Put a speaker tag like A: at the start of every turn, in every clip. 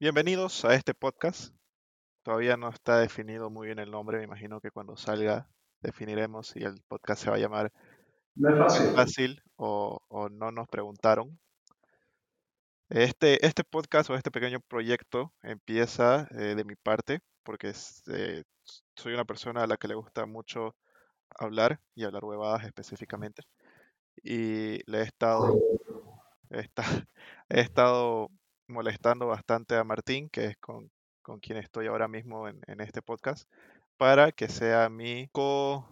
A: Bienvenidos a este podcast. Todavía no está definido muy bien el nombre, me imagino que cuando salga definiremos si el podcast se va a llamar
B: No es fácil.
A: fácil o, o no nos preguntaron. Este, este podcast o este pequeño proyecto empieza eh, de mi parte porque es, eh, soy una persona a la que le gusta mucho hablar y hablar huevadas específicamente. Y le he estado, he esta- he estado molestando bastante a Martín, que es con, con quien estoy ahora mismo en, en este podcast, para que sea mi co,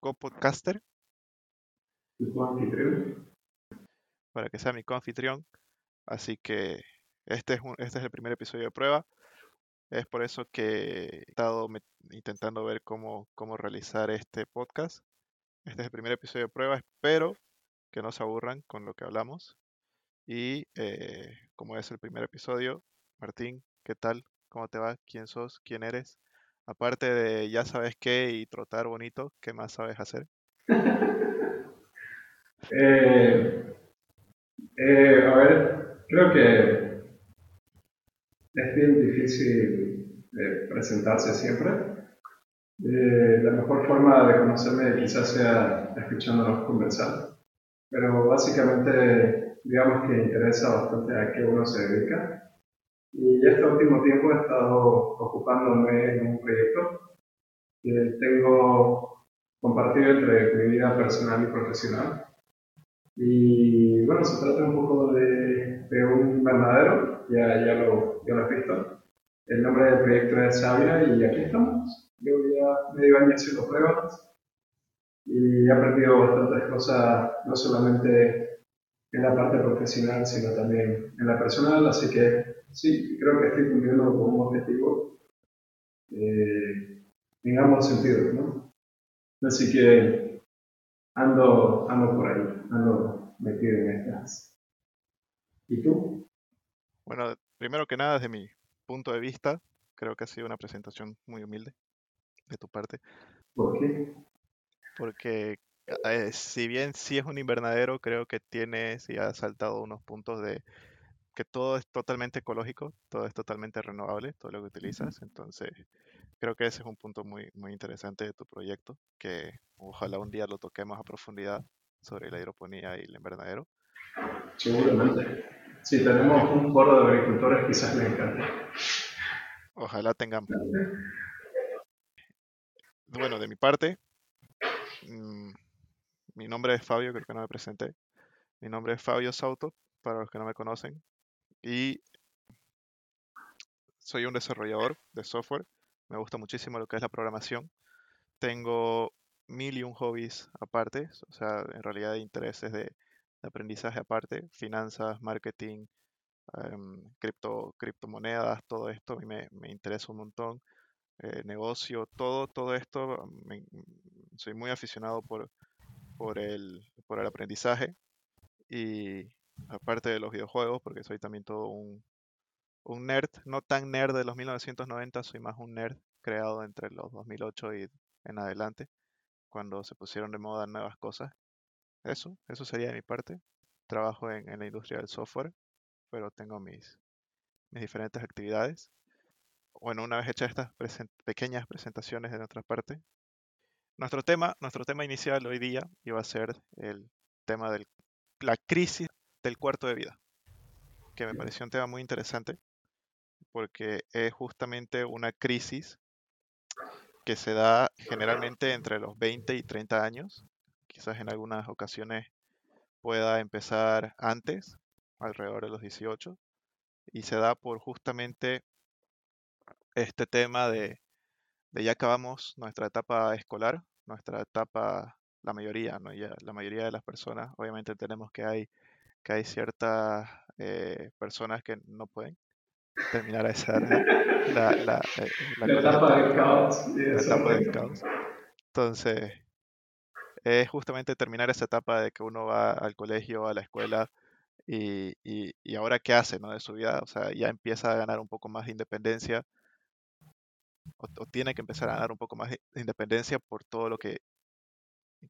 A: co-podcaster,
B: Tu anfitrión.
A: para que sea mi coanfitrión. Así que este es, un- este es el primer episodio de prueba. Es por eso que he estado intentando ver cómo, cómo realizar este podcast. Este es el primer episodio de prueba. Espero que no se aburran con lo que hablamos. Y eh, como es el primer episodio, Martín, ¿qué tal? ¿Cómo te va? ¿Quién sos? ¿Quién eres? Aparte de ya sabes qué y trotar bonito, ¿qué más sabes hacer?
B: Eh, eh, a ver, creo que es bien difícil eh, presentarse siempre. Eh, la mejor forma de conocerme quizás sea escuchándonos conversar, pero básicamente digamos que interesa bastante a qué uno se dedica. Y este último tiempo he estado ocupándome en un proyecto que tengo compartido entre mi vida personal y profesional. Y bueno, se trata un poco de, de un invernadero, ya, ya, lo, ya lo has visto. El nombre del proyecto es Sabia y aquí estamos. Llevo ya medio año haciendo pruebas y he aprendido bastantes cosas, no solamente en la parte profesional, sino también en la personal, así que sí, creo que estoy cumpliendo con un objetivo eh, en ambos sentidos, ¿no? Así que ando, ando por ahí, ando metido en estas. ¿Y tú?
A: Bueno, primero que nada, desde mi punto de vista, creo que ha sido una presentación muy humilde de tu parte,
B: ¿Por qué?
A: porque eh, si bien sí es un invernadero, creo que tienes y has saltado unos puntos de que todo es totalmente ecológico, todo es totalmente renovable, todo lo que utilizas, entonces creo que ese es un punto muy, muy interesante de tu proyecto, que ojalá un día lo toquemos a profundidad sobre la hidroponía y el invernadero.
B: Seguramente. Si tenemos un foro de agricultores, quizás les encante.
A: Ojalá tengan, bueno, de mi parte, mm, mi nombre es Fabio, creo que no me presenté. Mi nombre es Fabio Sauto, para los que no me conocen, y soy un desarrollador de software. Me gusta muchísimo lo que es la programación. Tengo mil y un hobbies aparte, o sea, en realidad intereses de, de aprendizaje aparte, finanzas, marketing, em, cripto, criptomonedas, todo esto a mí me, me interesa un montón. eh, negocio, todo, todo esto, soy muy aficionado por, por el, por el aprendizaje y aparte de los videojuegos, porque soy también todo un, un nerd, no tan nerd de los 1990, soy más un nerd creado entre los 2008 y en adelante, cuando se pusieron de moda nuevas cosas. Eso, eso sería de mi parte. Trabajo en, en la industria del software, pero tengo mis, mis diferentes actividades. Bueno, una vez hechas estas pequeñas presentaciones de nuestra parte, nuestro tema, nuestro tema inicial hoy día iba a ser el tema de la crisis del cuarto de vida, que me pareció un tema muy interesante porque es justamente una crisis que se da generalmente entre los 20 y 30 años. Quizás en algunas ocasiones pueda empezar antes, alrededor de los 18, y se da por justamente este tema de, de ya acabamos nuestra etapa escolar, nuestra etapa, la mayoría, ¿no? Ya la mayoría de las personas, obviamente entendemos que hay, que hay ciertas eh, personas que no pueden terminar a esa edad, la, la, eh, la
B: La etapa del caos.
A: la etapa del caos. Entonces, es justamente terminar esa etapa de que uno va al colegio, a la escuela, y, y, y ahora qué hace, ¿no? De su vida, o sea, ya empieza a ganar un poco más de independencia, o, o tiene que empezar a ganar un poco más de de independencia por todo lo que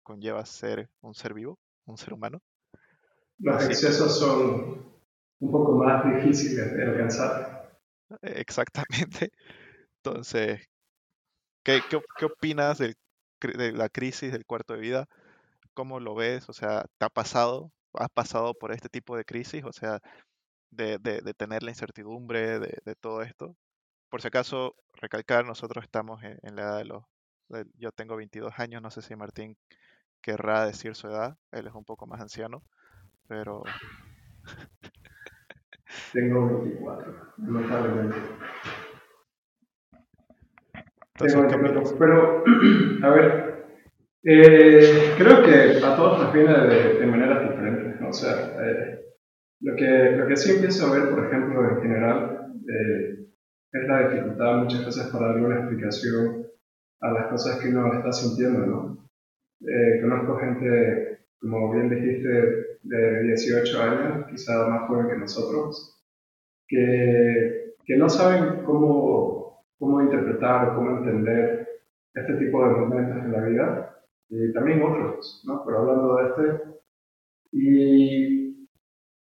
A: conlleva ser un ser vivo, un ser humano.
B: Los
A: Así que-
B: excesos son un poco más difíciles de alcanzar.
A: Exactamente. Entonces, ¿qué, qué, opinas de la crisis del cuarto de vida? ¿Cómo lo ves? O sea, ¿te ha pasado? ¿Has pasado por este tipo de crisis? O sea, de, tener la incertidumbre de, todo esto. Por si acaso, recalcar, nosotros estamos en, la edad de los... yo tengo 22 años, no sé si Martín querrá decir su edad, él es un poco más anciano, pero...
B: Tengo 24, notablemente. Entonces, pero, a ver, eh, creo que a todos nos viene de, maneras diferentes, ¿no? O sea, eh, lo, que, lo que sí empiezo a ver, por ejemplo, en general, eh, es la dificultad muchas veces para dar una explicación a las cosas que uno está sintiendo, ¿no? conozco gente, como bien dijiste, de 18 años, quizá más joven que nosotros, que, que no saben cómo, cómo interpretar o cómo entender este tipo de momentos en la vida, y también otros, ¿no? pero hablando de este, y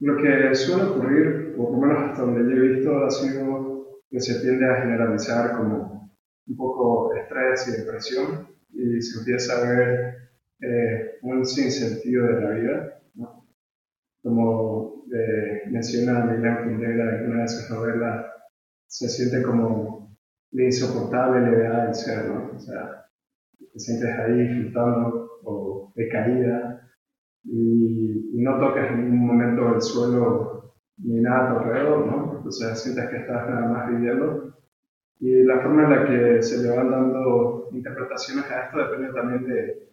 B: lo que suele ocurrir, por lo menos hasta donde yo he visto, ha sido que se tiende a generalizar como un poco estrés y depresión, y se empieza a ver eh, un sinsentido de la vida, ¿no? como eh, menciona Milán Kundera en una de sus novelas, se siente como la insoportable levedad del ser, ¿no? O sea, te sientes ahí flotando o de caída y, no tocas en ningún momento el suelo ni nada alrededor, ¿no? O sea, sientes que estás nada más viviendo. Y la forma en la que se le van dando interpretaciones a esto depende también de,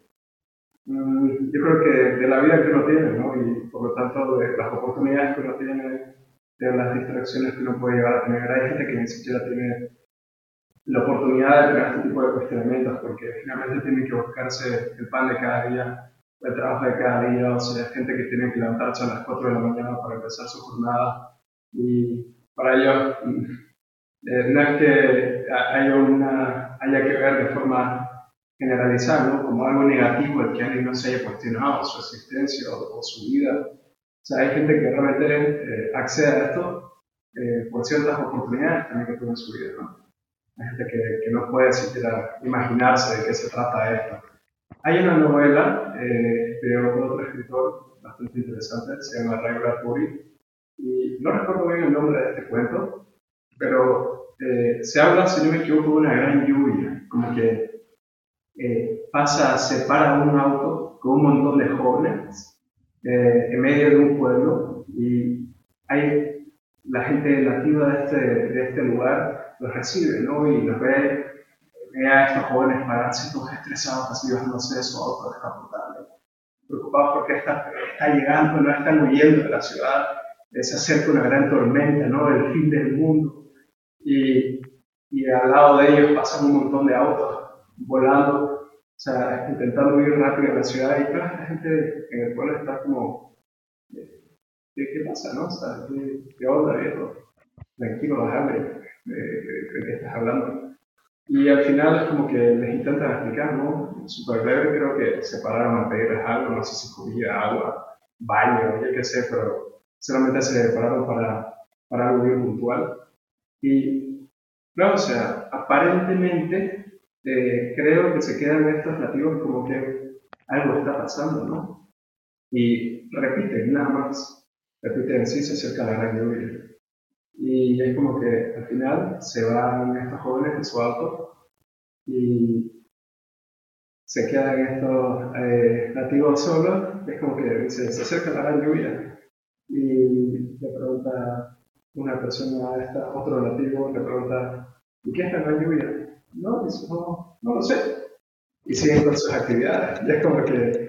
B: Mm, yo creo que de la vida que uno tiene, ¿no? Y por lo tanto de las oportunidades que uno tiene, de las distracciones que uno puede llegar a tener. Hay gente que ni siquiera tiene la oportunidad de tener este tipo de cuestionamientos porque finalmente tiene que buscarse el pan de cada día, el trabajo de cada día, o sea, hay gente que tiene que levantarse a las 4 de la mañana para empezar su jornada y para ellos eh, no es que haya, una, haya que ver de forma generalizarlo como algo negativo el que alguien no se haya cuestionado su existencia o, su vida. O sea, hay gente que realmente eh, accede a esto eh, por ciertas oportunidades también que tuvo en su vida, ¿no? Hay gente que, que, no puede siquiera imaginarse de qué se trata esto. Hay una novela eh, de otro escritor bastante interesante, se llama Ray Bradbury, y no recuerdo bien el nombre de este cuento, pero se habla, si no me equivoco, de una gran lluvia, como que eh, pasa, se para un auto con un montón de jóvenes eh, en medio de un pueblo y hay la gente nativa de este, de este lugar los recibe, ¿no? Y los ve, ve a estos jóvenes pararse todos estresados, así bajándose de su auto descapotable, preocupados porque está, está llegando, no están huyendo de la ciudad, se acerca una gran tormenta, ¿no? El fin del mundo. Y, y al lado de ellos pasan un montón de autos volando o sea, intentando ir rápido a la ciudad y toda la gente en el pueblo está como, ¿qué, qué pasa, no? O sea, ¿qué, qué onda, viejo? Tranquilo, bajame, ¿de, de, qué estás hablando? Y al final es como que les intentan explicar, ¿no? Súper breve, creo que se pararon a pedirles algo, no sé si comida, agua, baño, qué sé, pero solamente se pararon para, para algo bien puntual. Y, claro, o sea, aparentemente eh, creo que se quedan estos nativos como que algo está pasando, ¿no? Y repiten nada más, repiten, sí, se acerca la gran lluvia. Y es como que al final se van estos jóvenes en su auto y se quedan estos eh, nativos solos, es como que dice, se acerca la gran lluvia. Y le pregunta una persona a esta, otro nativo, le pregunta, ¿y qué es la lluvia? No, no, no lo sé. Y siguen con sus actividades. Y es como que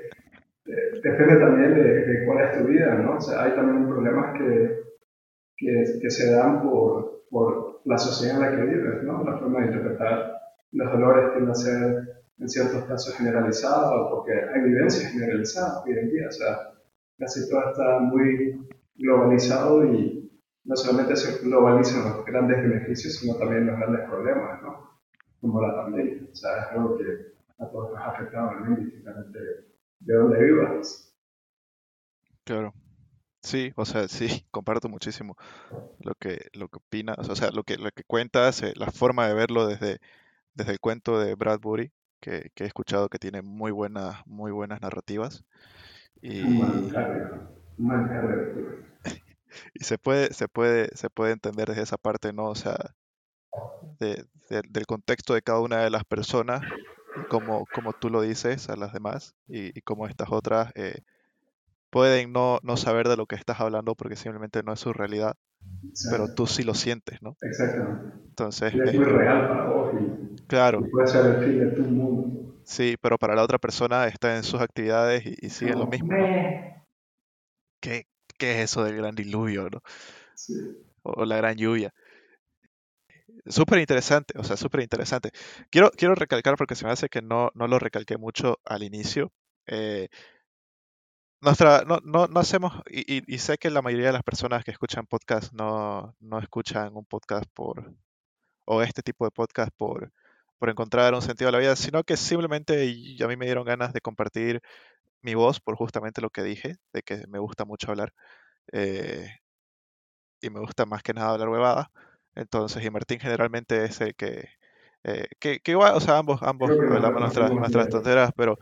B: eh, depende también de, cuál es tu vida, ¿no? O sea, hay también problemas que, que, que, se dan por, por la sociedad en la que vives, ¿no? La forma de interpretar los dolores tiende a ser en ciertos casos generalizados porque hay vivencias generalizadas hoy en día. O sea, casi todo está muy globalizado y no solamente se globalizan los grandes beneficios, sino también los grandes problemas, ¿no? como la pandemia. O sea, es algo que a todos nos ha afectado, ¿no? indistintamente de dónde vivas.
A: Claro. Sí, o sea, sí, comparto muchísimo lo que, lo que opinas, o sea, lo que, lo que cuentas, eh, la forma de verlo desde, desde el cuento de Bradbury, que, que he escuchado que tiene muy buenas, muy buenas narrativas. Y, y se puede, se puede, se puede entender desde esa parte, ¿no? O sea, de- de- del contexto de cada una de las personas y cómo, cómo tú lo dices a las demás y, y cómo estas otras eh, pueden no, no saber de lo que estás hablando porque simplemente no es su realidad, pero
B: Exacto,
A: tú sí lo sientes, ¿no?
B: exactamente.
A: Entonces,
B: Y es muy
A: como,
B: real para vos y,
A: claro,
B: y puede ser el fin de tu mundo.
A: Sí, pero para la otra persona está en sus actividades y, y sigue lo mismo. ¿Qué, qué es eso del gran diluvio, ¿no?
B: Sí.
A: O la gran lluvia. Súper interesante, o sea, súper interesante. Quiero, quiero recalcar porque se me hace que no, no lo recalqué mucho al inicio. eh, nuestra, no, no, no hacemos, y, y- y sé que la mayoría de las personas que escuchan podcast no, no escuchan un podcast por, o este tipo de podcast por, por encontrar un sentido a la vida, sino que simplemente a mí me dieron ganas de compartir mi voz por justamente lo que dije, de que me gusta mucho hablar. eh, y me gusta más que nada hablar huevada. Entonces, y Martín generalmente es el que, eh, que, que igual, o sea, ambos, ambos hablamos nuestras, nuestras tonteras, pero,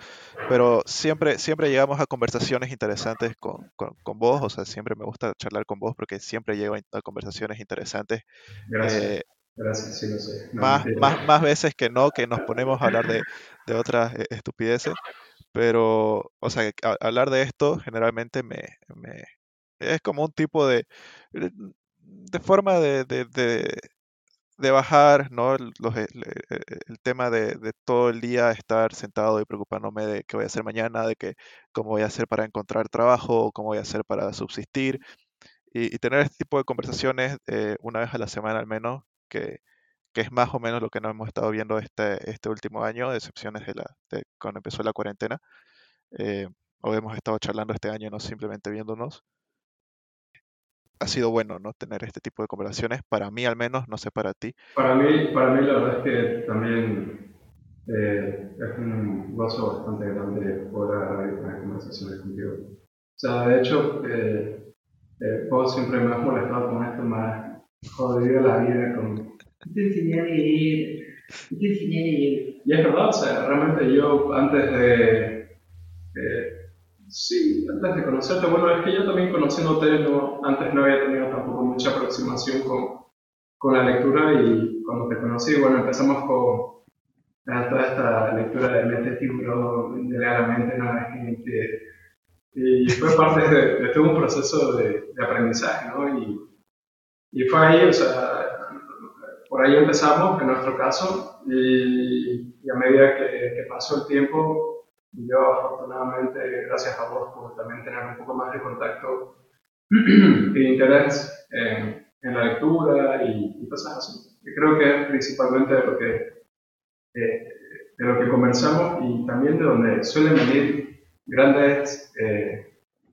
A: pero siempre, siempre llegamos a conversaciones interesantes con, con, con vos, o sea, siempre me gusta charlar con vos porque siempre llego a, conversaciones interesantes,
B: Gracias.
A: eh,
B: Gracias, sí lo sé. No,
A: más, más, más veces que no, que nos ponemos a hablar de, de otras eh, estupideces, pero, o sea, a- hablar de esto generalmente me, me, es como un tipo de, de forma de, de, de- de bajar, ¿no? los- el, el- el tema de, de todo el día estar sentado y preocupándome de qué voy a hacer mañana, de que cómo voy a hacer para encontrar trabajo, cómo voy a hacer para subsistir, y, y tener este tipo de conversaciones eh, una vez a la semana al menos, que, que es más o menos lo que nos hemos estado viendo este, este último año, de excepciones de, la, de cuando empezó la cuarentena, eh, o hemos estado charlando este año, no simplemente viéndonos. Ha sido bueno, ¿no? Tener este tipo de conversaciones, para mí al menos, no sé para ti.
B: Para mí, para mí la verdad es que también eh, es un gozo bastante grande poder tener conversaciones contigo. O sea, de hecho, eh, eh, vos siempre me has molestado con esto, has jodido la vida con... Te enseñé a leer, te enseñé a leer. Y es verdad, o sea, realmente yo antes de... eh, sí, antes de conocerte, bueno, es que yo también conociéndote, no, antes no había tenido tampoco mucha aproximación con, con la lectura y cuando te conocí, bueno, empezamos con a toda esta lectura de Mente Tiburón, de la mente, no la gente, y fue parte de, de todo un proceso de, de aprendizaje, ¿no? Y, y fue ahí, o sea, por ahí empezamos, en nuestro caso, y, y a medida que, que pasó el tiempo, yo afortunadamente, gracias a vos por también tener un poco más de contacto y interés en, en la lectura y, y cosas así. Yo creo que es principalmente de lo que, eh, de lo que conversamos y también de donde suelen venir grandes, eh,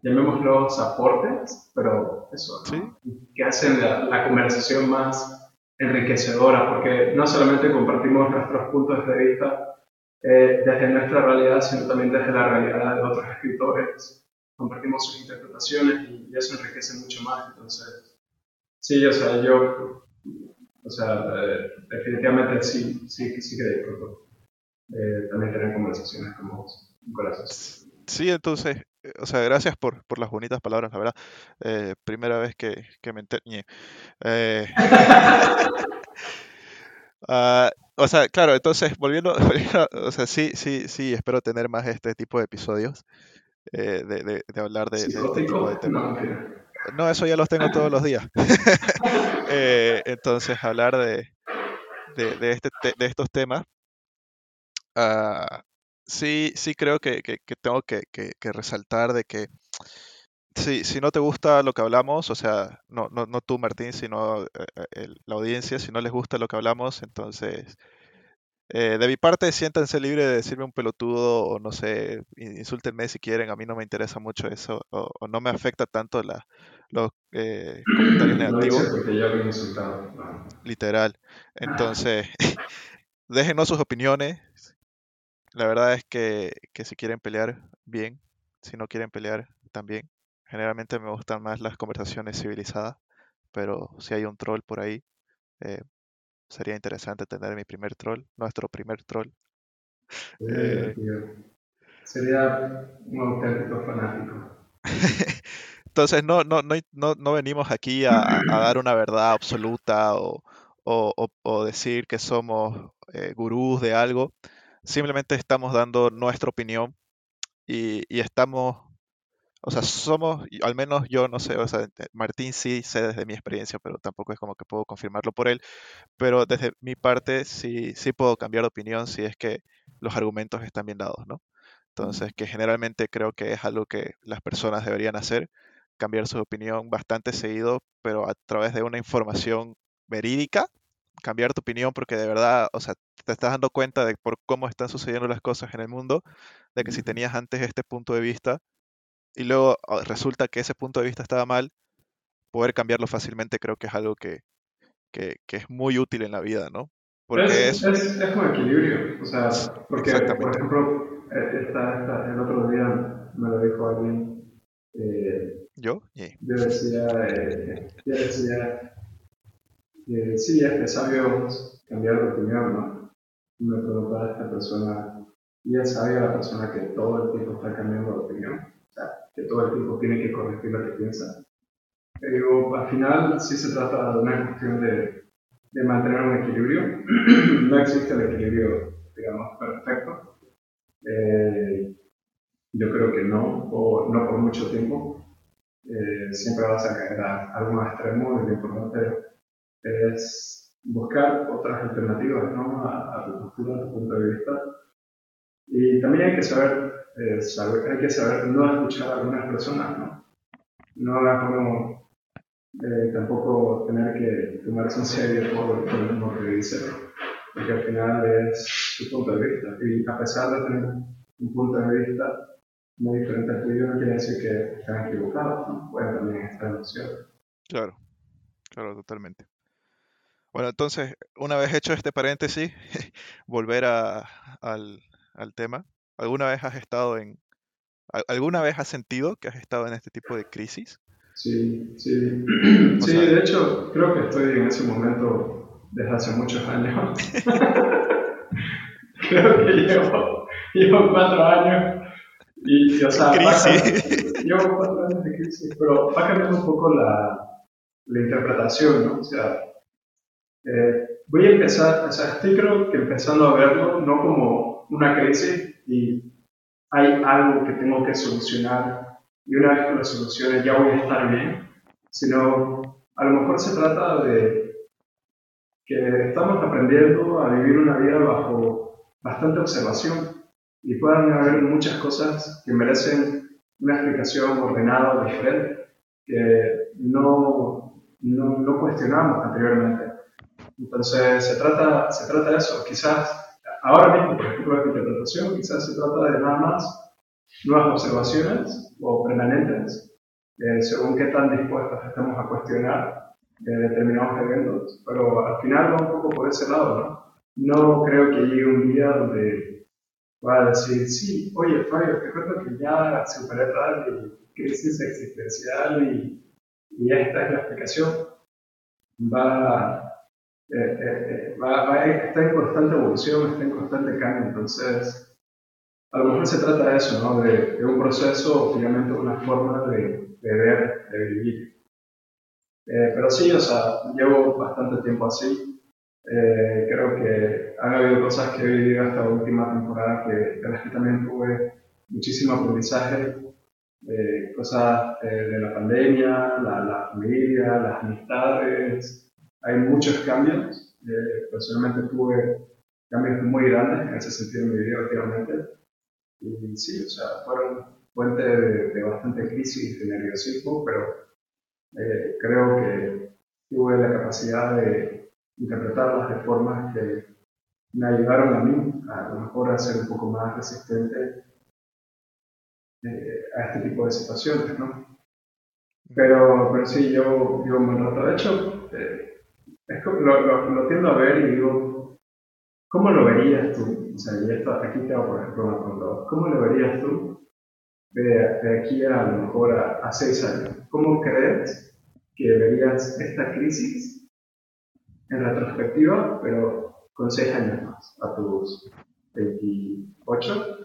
B: llamémoslos aportes, pero eso,
A: Sí,
B: ¿no? que hacen la, la conversación más enriquecedora, porque no solamente compartimos nuestros puntos de vista eh, desde nuestra realidad, sino también desde la realidad de otros escritores. Compartimos sus interpretaciones y, y eso enriquece mucho más. Entonces, sí, o sea, yo, o sea, eh, definitivamente sí, sí, sí que disfruto eh, también tener conversaciones como vos, Nicolás.
A: Sí, entonces, eh, o sea, gracias por, por las bonitas palabras, la verdad. Eh, primera vez que, que me enter- ñe. Eh, ah, o sea, claro, entonces, volviendo, volviendo, o sea, sí, sí, sí, espero tener más este tipo de episodios, eh, de, de- de hablar de, de este tipo de temas.
B: No,
A: eso ya los tengo todos los días. Eh, entonces, hablar de, de, de este, te- de estos temas, ah, sí, sí creo que, que- que tengo que, que- resaltar de que si, si no te gusta lo que hablamos, o sea, no, no, no tú, Martín, sino eh, eh, el- la audiencia, si no les gusta lo que hablamos, entonces, eh, de mi parte, siéntanse libre de decirme un pelotudo o no sé, in- insúltenme si quieren, a mí no me interesa mucho eso, o, o no me afecta tanto la, los eh, comentarios negativos,
B: porque ya lo he insultado.
A: Literal. Entonces, déjenos sus opiniones. La verdad es que, que si quieren pelear, bien. Si no quieren pelear, también. Generalmente me gustan más las conversaciones civilizadas, pero si hay un troll por ahí, eh, sería interesante tener mi primer troll, nuestro primer troll.
B: Eh, sería un auténtico fanático.
A: Entonces no, no, no, no, venimos aquí a, dar una verdad absoluta o, o, decir que somos eh, gurús de algo. Simplemente estamos dando nuestra opinión y, estamos, o sea, somos, al menos yo no sé, o sea, Martín sí sé desde mi experiencia, pero tampoco es como que puedo confirmarlo por él, pero desde mi parte sí, sí puedo cambiar de opinión si es que los argumentos están bien dados, ¿no? Entonces, que generalmente creo que es algo que las personas deberían hacer, cambiar su opinión bastante seguido, pero a través de una información verídica, cambiar tu opinión porque de verdad, o sea, te estás dando cuenta de por cómo están sucediendo las cosas en el mundo, de que si tenías antes este punto de vista y luego ah, resulta que ese punto de vista estaba mal, poder cambiarlo fácilmente creo que es algo que, que, es muy útil en la vida, ¿no?
B: Porque es, es, es, un equilibrio, o sea, porque, por ejemplo, eh, esta, el otro día me lo dijo alguien, eh,
A: ¿Yo?
B: Yo decía, eh, yo decía eh, sí, es necesario cambiar de opinión, ¿no? Me preguntaba a esta persona, y es sabia la persona que todo el tiempo está cambiando de opinión, o sea, que todo el tiempo tiene que corregir lo que piensa. Pero al final sí se trata de una cuestión de, de mantener un equilibrio. no existe el equilibrio, digamos, perfecto. Eh, yo creo que no, o no por mucho tiempo. Eh, siempre vas a caer a algún extremo y lo importante es buscar otras alternativas ¿no? a, tu postura, a tu punto de vista. Y también hay que saber, eh, saber, hay que saber no escuchar a algunas personas, ¿no? No es como eh, tampoco tener que tomarse en serio todo lo que dice, porque al final es tu punto de vista. Y a pesar de tener un punto de vista muy diferente al tuyo, no quiere decir que estén equivocados, ¿no? Pueden también estar cierto.
A: Claro, claro, totalmente. Bueno, entonces, una vez hecho este paréntesis, volver a, al, al, tema. ¿Alguna vez has estado en, alguna vez has sentido que has estado en este tipo de crisis?
B: Sí, sí. sí, de hecho, creo que estoy en ese momento desde hace muchos años. creo que llevo, llevo cuatro años y, o sea, crisis. llevo cuatro años de crisis, pero va cambiando un poco la, la interpretación, ¿no? O sea, eh, voy a empezar, o sea, estoy creo que empezando a verlo no como una crisis y hay algo que tengo que solucionar y una vez que lo solucione ya voy a estar bien, sino a lo mejor se trata de que estamos aprendiendo a vivir una vida bajo bastante observación y puedan haber muchas cosas que merecen una explicación ordenada o diferente que no, no, no cuestionamos anteriormente. Entonces, se trata, se trata de eso. Quizás, ahora mismo, por ejemplo, la interpretación, quizás se trata de nada más nuevas observaciones o permanentes, eh, según qué tan dispuestos estamos a cuestionar eh, determinados eventos. Pero al final va un poco por ese lado, ¿no? No creo que llegue un día donde va a decir, sí, oye, Fabio, te cuento que ya superé tal crisis existencial y, y esta es la explicación. Va eh, eh, eh, va, está en constante evolución, está en constante cambio, entonces a lo mejor se trata de eso, ¿no? de, un proceso, finalmente una forma de, de ver, de vivir. pero sí, o sea, llevo bastante tiempo así. creo que han habido cosas que he vivido esta última temporada que, de las que también tuve muchísimo aprendizaje, cosas de la pandemia, la, la familia, las amistades, hay muchos cambios. Eh, personalmente tuve cambios muy grandes en ese sentido en mi vida últimamente. Y sí, o sea, fueron fuente de, bastante crisis, de nerviosismo, pero eh, creo que tuve la capacidad de interpretarlas de formas que me ayudaron a mí a, lo a ser un poco más resistente eh, a este tipo de situaciones, ¿no? Pero, pero sí, yo, yo me rato. De hecho, es lo, lo, tiendo a ver y digo, ¿cómo lo verías tú? O sea, y esto, aquí te hago, por ejemplo, una pregunta. ¿Cómo lo verías tú de, aquí a, lo mejor a, seis años, ¿cómo crees que verías esta crisis en retrospectiva, pero con seis años más, a tus 28?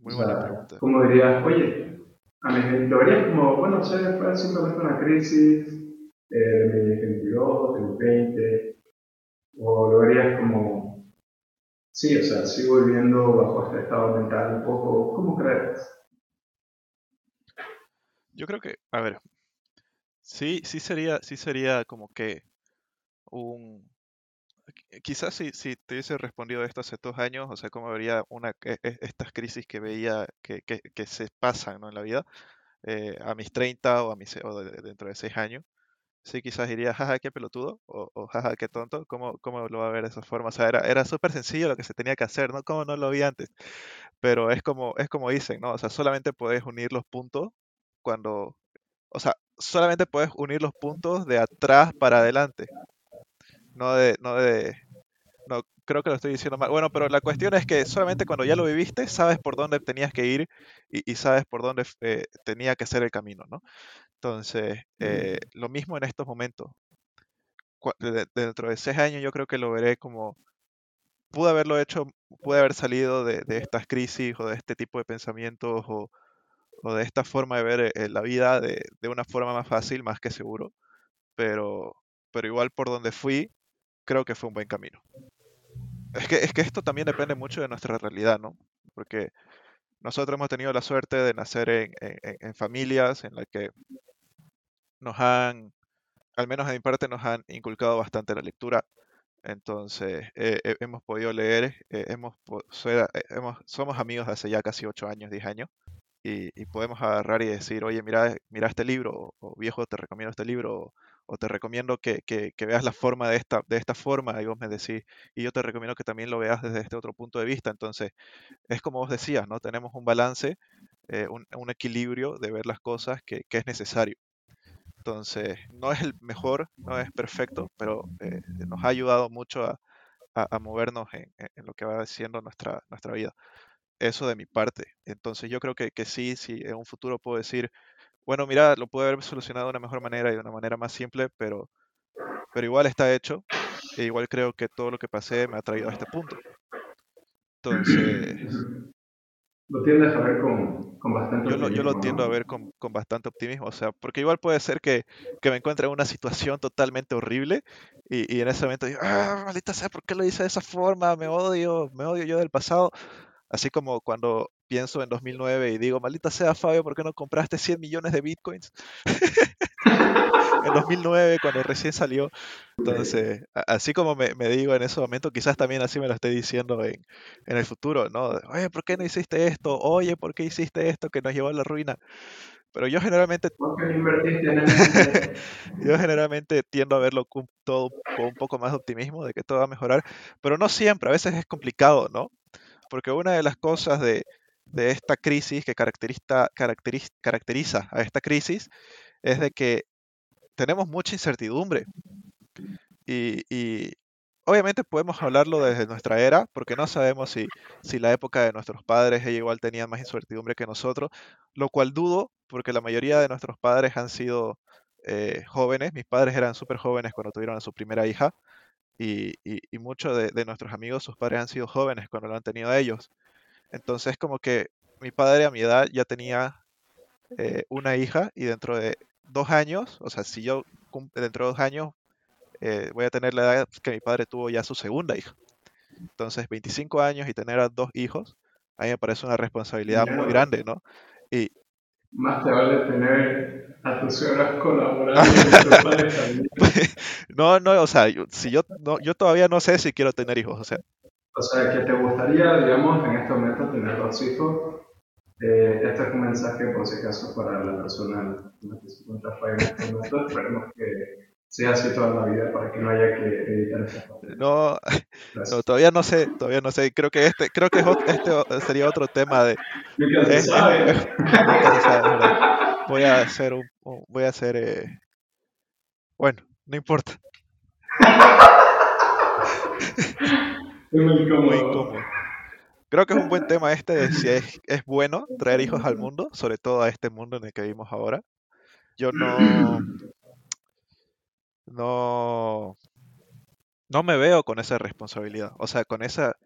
A: Muy buena pregunta.
B: ¿Cómo dirías, oye, a mí lo verías como, bueno, sé, fue simplemente una crisis mi 22, de mi 20, o lo verías como Sí, o sea, sigo viviendo bajo este estado mental un poco. ¿Cómo crees?
A: Yo creo que, a ver, sí, sí sería, sí sería como que un, quizás si, si te hubiese respondido esto hace dos años, o sea, cómo vería una, e, e, estas crisis que veía que, que, que se pasan ¿no? en la vida, eh, a mis 30 o, a mis, o dentro de seis años, sí, quizás diría, jaja, qué pelotudo, o, o jaja, qué tonto, ¿cómo, ¿cómo, lo va a ver de esa forma? O sea, era, era súper sencillo lo que se tenía que hacer, ¿no? ¿Cómo no lo vi antes? Pero es como, es como dicen, ¿no? O sea, solamente puedes unir los puntos cuando, o sea, solamente puedes unir los puntos de atrás para adelante, no de, no de, no, creo que lo estoy diciendo mal. Bueno, pero la cuestión es que solamente cuando ya lo viviste, sabes por dónde tenías que ir y, y sabes por dónde eh, tenía que ser el camino, ¿no? Entonces, eh, lo mismo en estos momentos. dentro de seis años yo creo que lo veré como, pude haberlo hecho, pude haber salido de, estas crisis o de este tipo de pensamientos o, de esta forma de ver eh, la vida de, una forma más fácil, más que seguro. Pero, pero igual por donde fui, creo que fue un buen camino. Es que, es que esto también depende mucho de nuestra realidad, ¿no? Porque nosotros hemos tenido la suerte de nacer en, en familias en las que nos han, al menos a mi parte, nos han inculcado bastante la lectura. Entonces, eh, eh, hemos podido leer, eh, hemos, hemos, somos amigos hace ya casi 8 años, 10 años, y, podemos agarrar y decir, oye, mira, mira este libro, o, viejo, te recomiendo este libro, o, te recomiendo que, que, veas la forma de esta, de esta forma, y vos me decís, y yo te recomiendo que también lo veas desde este otro punto de vista. Entonces, es como vos decías, ¿no? Tenemos un balance, un, un, equilibrio de ver las cosas que, que es necesario. Entonces, no es el mejor, no es perfecto, pero eh, nos ha ayudado mucho a, movernos en, lo que va siendo nuestra, nuestra vida. Eso de mi parte. Entonces, yo creo que, que sí, sí, en un futuro puedo decir, bueno, mira, lo puedo haber solucionado de una mejor manera y de una manera más simple, pero, pero igual está hecho. E igual creo que todo lo que pasé me ha traído a este punto. Entonces,
B: lo tiendes a ver con, con bastante
A: yo optimismo. Lo, yo lo tiendo a ver con, con, bastante optimismo, o sea, porque igual puede ser que, que me encuentre en una situación totalmente horrible y, y, en ese momento digo, ah, maldita sea, ¿por qué lo hice de esa forma? Me odio, me odio yo del pasado. Así como cuando pienso en 2009 y digo, maldita sea Fabio, ¿por qué no compraste 100 millones de bitcoins? en 2009, cuando recién salió. Entonces, así como me, digo en ese momento, quizás también así me lo estoy diciendo en, en, el futuro, ¿no? Oye, ¿por qué no hiciste esto? Oye, ¿por qué hiciste esto que nos llevó a la ruina? Pero yo generalmente... yo generalmente tiendo a verlo con, todo, con un poco más de optimismo, de que todo va a mejorar, pero no siempre, a veces es complicado, ¿no? Porque una de las cosas de, esta crisis que caracteriza, a esta crisis es de que tenemos mucha incertidumbre. Y, obviamente podemos hablarlo desde nuestra era, porque no sabemos si, la época de nuestros padres igual tenían más incertidumbre que nosotros, lo cual dudo, porque la mayoría de nuestros padres han sido eh, jóvenes. Mis padres eran súper jóvenes cuando tuvieron a su primera hija. Y, y, muchos de, nuestros amigos, sus padres han sido jóvenes cuando lo han tenido a ellos. Entonces, como que mi padre a mi edad ya tenía eh, una hija y dentro de dos años, o sea, si yo dentro de dos años eh, voy a tener la edad que mi padre tuvo ya su segunda hija. Entonces, 25 años y tener a dos hijos, a mí me parece una responsabilidad muy grande, ¿no? Y,
B: más te vale tener a tus suegras colaborando
A: No, no, o sea, si yo, no, yo todavía no sé si quiero tener hijos, o sea.
B: O sea, que te gustaría, digamos, en este momento tener dos hijos eh, este es un mensaje, por si acaso, para la persona que se encuentra en este momento. Esperemos que sea así toda la vida para que no haya que editar parte.
A: No, no, todavía no sé, todavía no sé. Creo que este, creo que este sería otro tema de.
B: Eh, sabe.
A: voy a hacer un, voy a hacer, eh, bueno, no importa.
B: es muy incómodo.
A: Muy incómodo. creo que es un buen tema este de si es, es bueno traer hijos al mundo, sobre todo a este mundo en el que vivimos ahora. Yo no, no, no me veo con esa responsabilidad, o sea, con esa,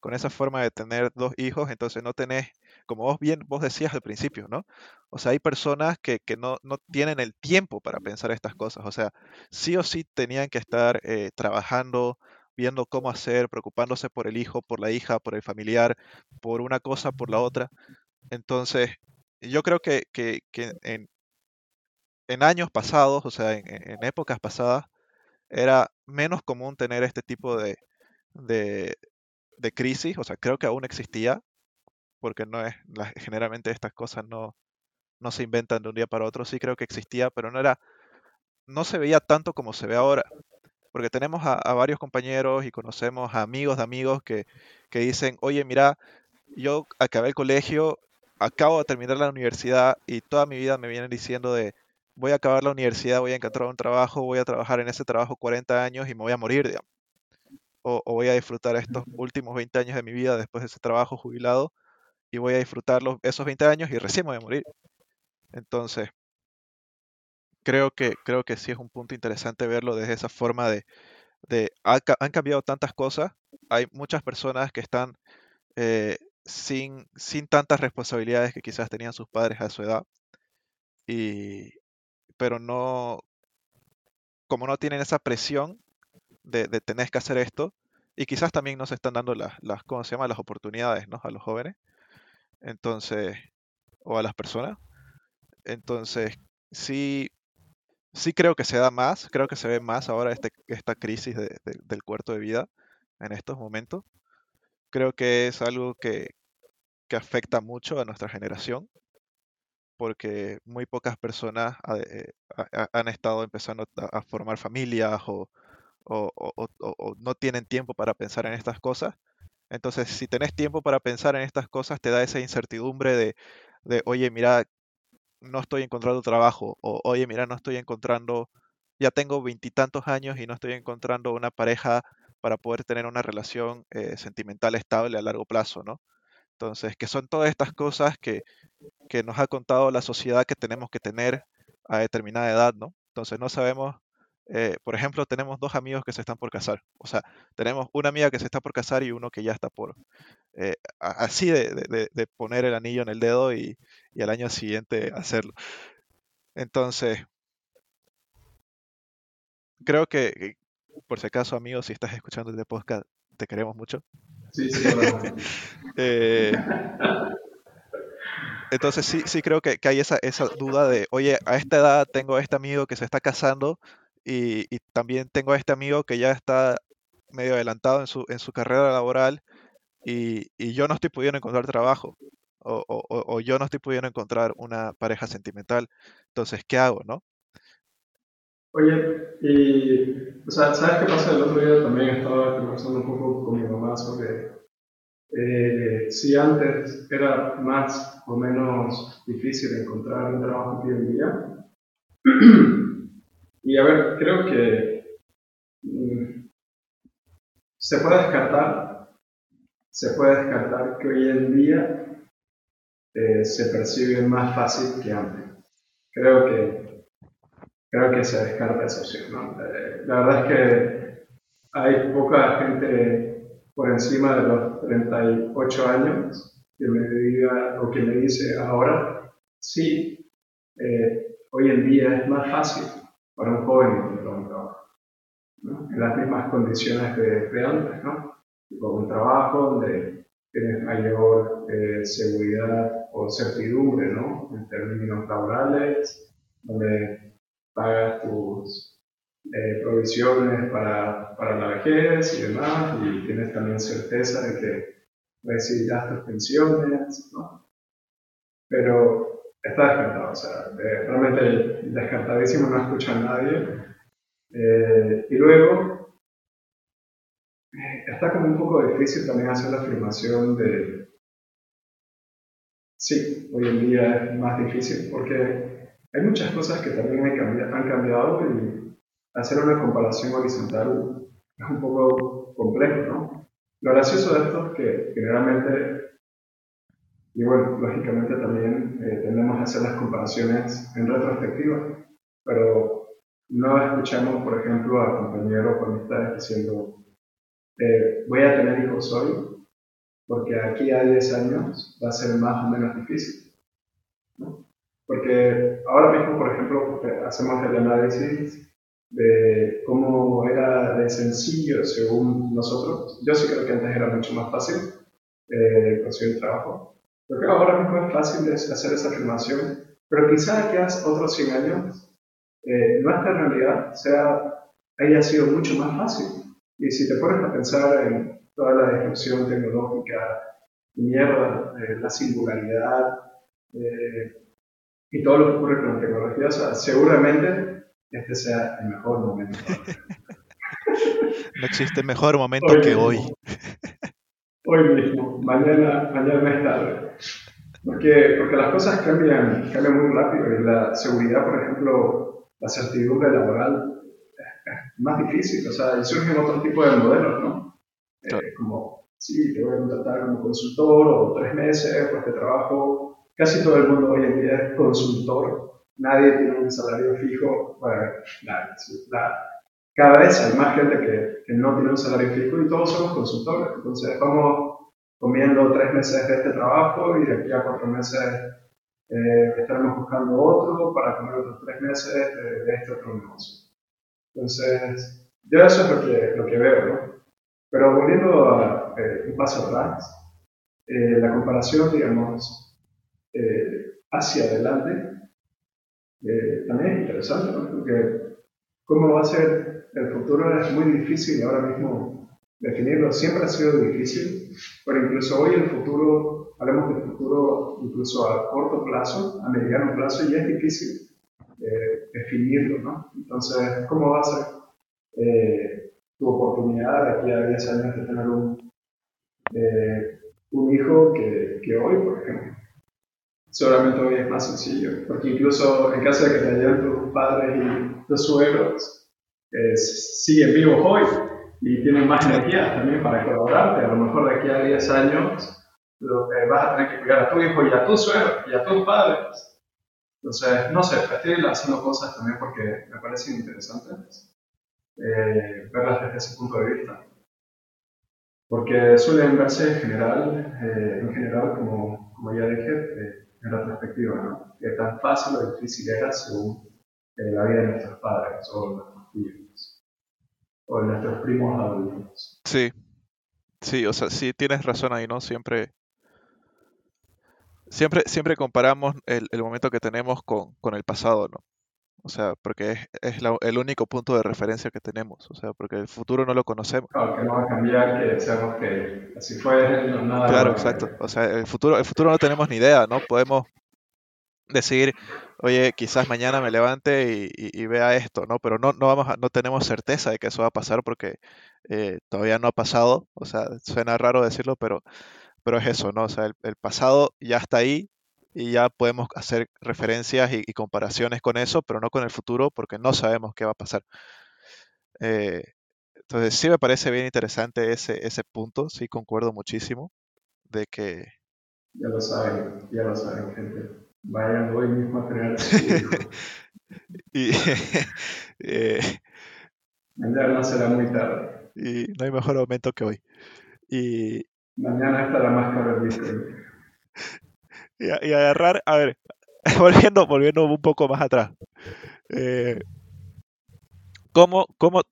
A: con esa forma de tener dos hijos, entonces no tenés, como vos bien vos decías al principio, ¿no? O sea, hay personas que, que no, no, tienen el tiempo para pensar estas cosas, o sea, sí o sí tenían que estar eh, trabajando, viendo cómo hacer, preocupándose por el hijo, por la hija, por el familiar, por una cosa, por la otra. Entonces, yo creo que, que, que en, en años pasados, o sea, en, épocas pasadas, era menos común tener este tipo de, de, crisis, o sea, creo que aún existía, porque no es, generalmente estas cosas no, no se inventan de un día para otro, sí creo que existía, pero no era, no se veía tanto como se ve ahora, porque tenemos a, varios compañeros y conocemos a amigos de amigos que, que dicen, oye, mira, yo acabé el colegio, acabo de terminar la universidad y toda mi vida me vienen diciendo de, voy a acabar la universidad, voy a encontrar un trabajo, voy a trabajar en ese trabajo 40 años y me voy a morir, digamos. O, voy a disfrutar estos últimos 20 años de mi vida después de ese trabajo jubilado y voy a disfrutar esos 20 años y recién me voy a morir. Entonces, creo que, creo que sí es un punto interesante verlo desde esa forma de, de han cambiado tantas cosas, hay muchas personas que están eh, sin, sin tantas responsabilidades que quizás tenían sus padres a su edad. Y, pero no, como no tienen esa presión de, de tener que hacer esto, y quizás también no se están dando las, las ¿cómo se llama? Las oportunidades, ¿no? A los jóvenes, entonces, o a las personas. Entonces, sí, sí creo que se da más, creo que se ve más ahora este, esta crisis del cuarto de vida en estos momentos. Creo que es algo que, que afecta mucho a nuestra generación porque muy pocas personas eh, han estado empezando a, formar familias o, no tienen tiempo para pensar en estas cosas. Entonces, si tenés tiempo para pensar en estas cosas, te da esa incertidumbre de, de oye, mira, no estoy encontrando trabajo, o oye, mira, no estoy encontrando, ya tengo veintitantos años y no estoy encontrando una pareja para poder tener una relación eh, sentimental estable a largo plazo, ¿no? Entonces, que son todas estas cosas que, que nos ha contado la sociedad que tenemos que tener a determinada edad, ¿no? Entonces no sabemos, eh, por ejemplo, tenemos dos amigos que se están por casar, o sea, tenemos una amiga que se está por casar y uno que ya está por, eh, así de, de, poner el anillo en el dedo y, y al año siguiente hacerlo. Entonces, creo que, por si acaso, amigos, si estás escuchando este podcast, te queremos mucho. Eh, entonces sí, sí creo que, hay esa, esa duda de, oye, a esta edad tengo a este amigo que se está casando y, también tengo a este amigo que ya está medio adelantado en su, en su carrera laboral y, yo no estoy pudiendo encontrar trabajo o, yo no estoy pudiendo encontrar una pareja sentimental. Entonces, ¿qué hago, no?
B: Oye, y, o sea, ¿sabes qué pasa? El otro día también estaba conversando un poco con mi mamá sobre eh, si antes era más o menos difícil encontrar un trabajo hoy en día. y a ver, creo que mm, se puede descartar, se puede descartar que hoy en día eh, se percibe más fácil que antes. Creo que, creo que se descarta esa opción. Eh, la verdad es que hay poca gente por encima de los 38 años que me diga o que me dice ahora, sí, eh, hoy en día es más fácil para un joven encontrar un trabajo, en las mismas condiciones de, antes, ¿no? Tipo un trabajo donde tienes mayor eh, seguridad o certidumbre, ¿no? En términos laborales, donde pagas tus eh, provisiones para, para, la vejez y demás, y tienes también certeza de que recibirás tus pensiones, ¿no? Pero está descartado, o sea, realmente descartadísimo, no escucha a nadie. Eh, y luego, eh, está como un poco difícil también hacer la afirmación de, sí, hoy en día es más difícil porque hay muchas cosas que también han cambiado y hacer una comparación horizontal es un poco complejo, ¿no? lo gracioso de esto es que generalmente, y bueno, lógicamente también eh, tendemos a hacer las comparaciones en retrospectiva, pero no escuchamos, por ejemplo, a compañeros cuando están diciendo, eh, voy a tener hijos hoy, porque aquí a 10 años va a ser más o menos difícil. Porque ahora mismo, por ejemplo, hacemos el análisis de cómo era de sencillo según nosotros. Yo sí creo que antes era mucho más fácil eh, conseguir trabajo. Creo que ahora mismo es fácil hacer esa afirmación, pero quizás que hace otros 100 años eh, nuestra realidad sea, haya sido mucho más fácil. Y si te pones a pensar en toda la disrupción tecnológica, mierda, eh, la singularidad eh, y todo lo que ocurre con la tecnología, seguramente este sea el mejor momento.
A: no existe mejor momento que hoy.
B: Hoy mismo, mañana, mañana es tarde. Porque, porque las cosas cambian, cambian muy rápido y la seguridad, por ejemplo, la certidumbre laboral es más difícil, o sea, y surgen otro tipo de modelos, ¿no? Eh, como, sí, te voy a contratar como consultor o tres meses, pues te trabajo. Casi todo el mundo hoy en día es consultor, nadie tiene un salario fijo, bueno, cada vez hay más gente que, que no tiene un salario fijo y todos somos consultores, entonces vamos comiendo tres meses de este trabajo y de aquí a cuatro meses eh, estaremos buscando otro para comer otros tres meses de, este otro negocio. Entonces, yo eso es lo que, lo que veo, ¿no? Pero volviendo a, eh, un paso atrás, eh, la comparación, digamos, hacia adelante, también es interesante, ¿no? Porque cómo va a ser el futuro es muy difícil ahora mismo definirlo. Siempre ha sido difícil, pero incluso hoy el futuro, hablemos del futuro incluso a corto plazo, a mediano plazo, ya es difícil eh, definirlo, ¿no? Entonces, ¿cómo va a ser eh, tu oportunidad de aquí a 10 años de tener un, eh, un hijo que, que, hoy, por ejemplo? Seguramente hoy es más sencillo, porque incluso en caso de que te hayan tus padres y tus suegros, siguen vivos hoy, y tienen más energía también para colaborarte. A lo mejor de aquí a 10 años lo, vas a tener que cuidar a tu hijo y a tu suegro y a tus padres. Entonces, no sé, estoy lanzando cosas también porque me parecen interesantes eh, verlas desde ese punto de vista. Porque suelen verse en general, eh, en general como, como ya dije, eh, en la perspectiva, ¿no? Que tan fácil o difícil era según la vida de nuestros padres o nuestros hijos o nuestros primos adultos.
A: Sí, sí, o sea, sí tienes razón ahí, ¿no? Siempre, siempre, siempre comparamos el, momento que tenemos con, el pasado, ¿no? O sea, porque es, es el único punto de referencia que tenemos, o sea, porque el futuro no lo conocemos.
B: Claro, que no va a cambiar, que sabemos que así fue, no, nada.
A: Claro, exacto. O sea, el futuro, el futuro no tenemos ni idea, ¿no? Podemos decir, oye, quizás mañana me levante y, vea esto, ¿no? Pero no, no, vamos no tenemos certeza de que eso va a pasar porque eh, todavía no ha pasado. O sea, suena raro decirlo, pero, pero es eso, ¿no? O sea, el, pasado ya está ahí y ya podemos hacer referencias y, comparaciones con eso, pero no con el futuro porque no sabemos qué va a pasar. Eh, entonces sí me parece bien interesante ese, ese punto, sí concuerdo muchísimo de que...
B: Ya lo saben, ya lo saben, gente. Vayan hoy mismo a crear
A: y, eh,
B: Mañana será muy tarde.
A: Y no hay mejor momento que hoy. Y,
B: Mañana estará más caro el Bitcoin.
A: Y, agarrar, a ver, volviendo, volviendo un poco más atrás. Eh, ¿cómo, cómo,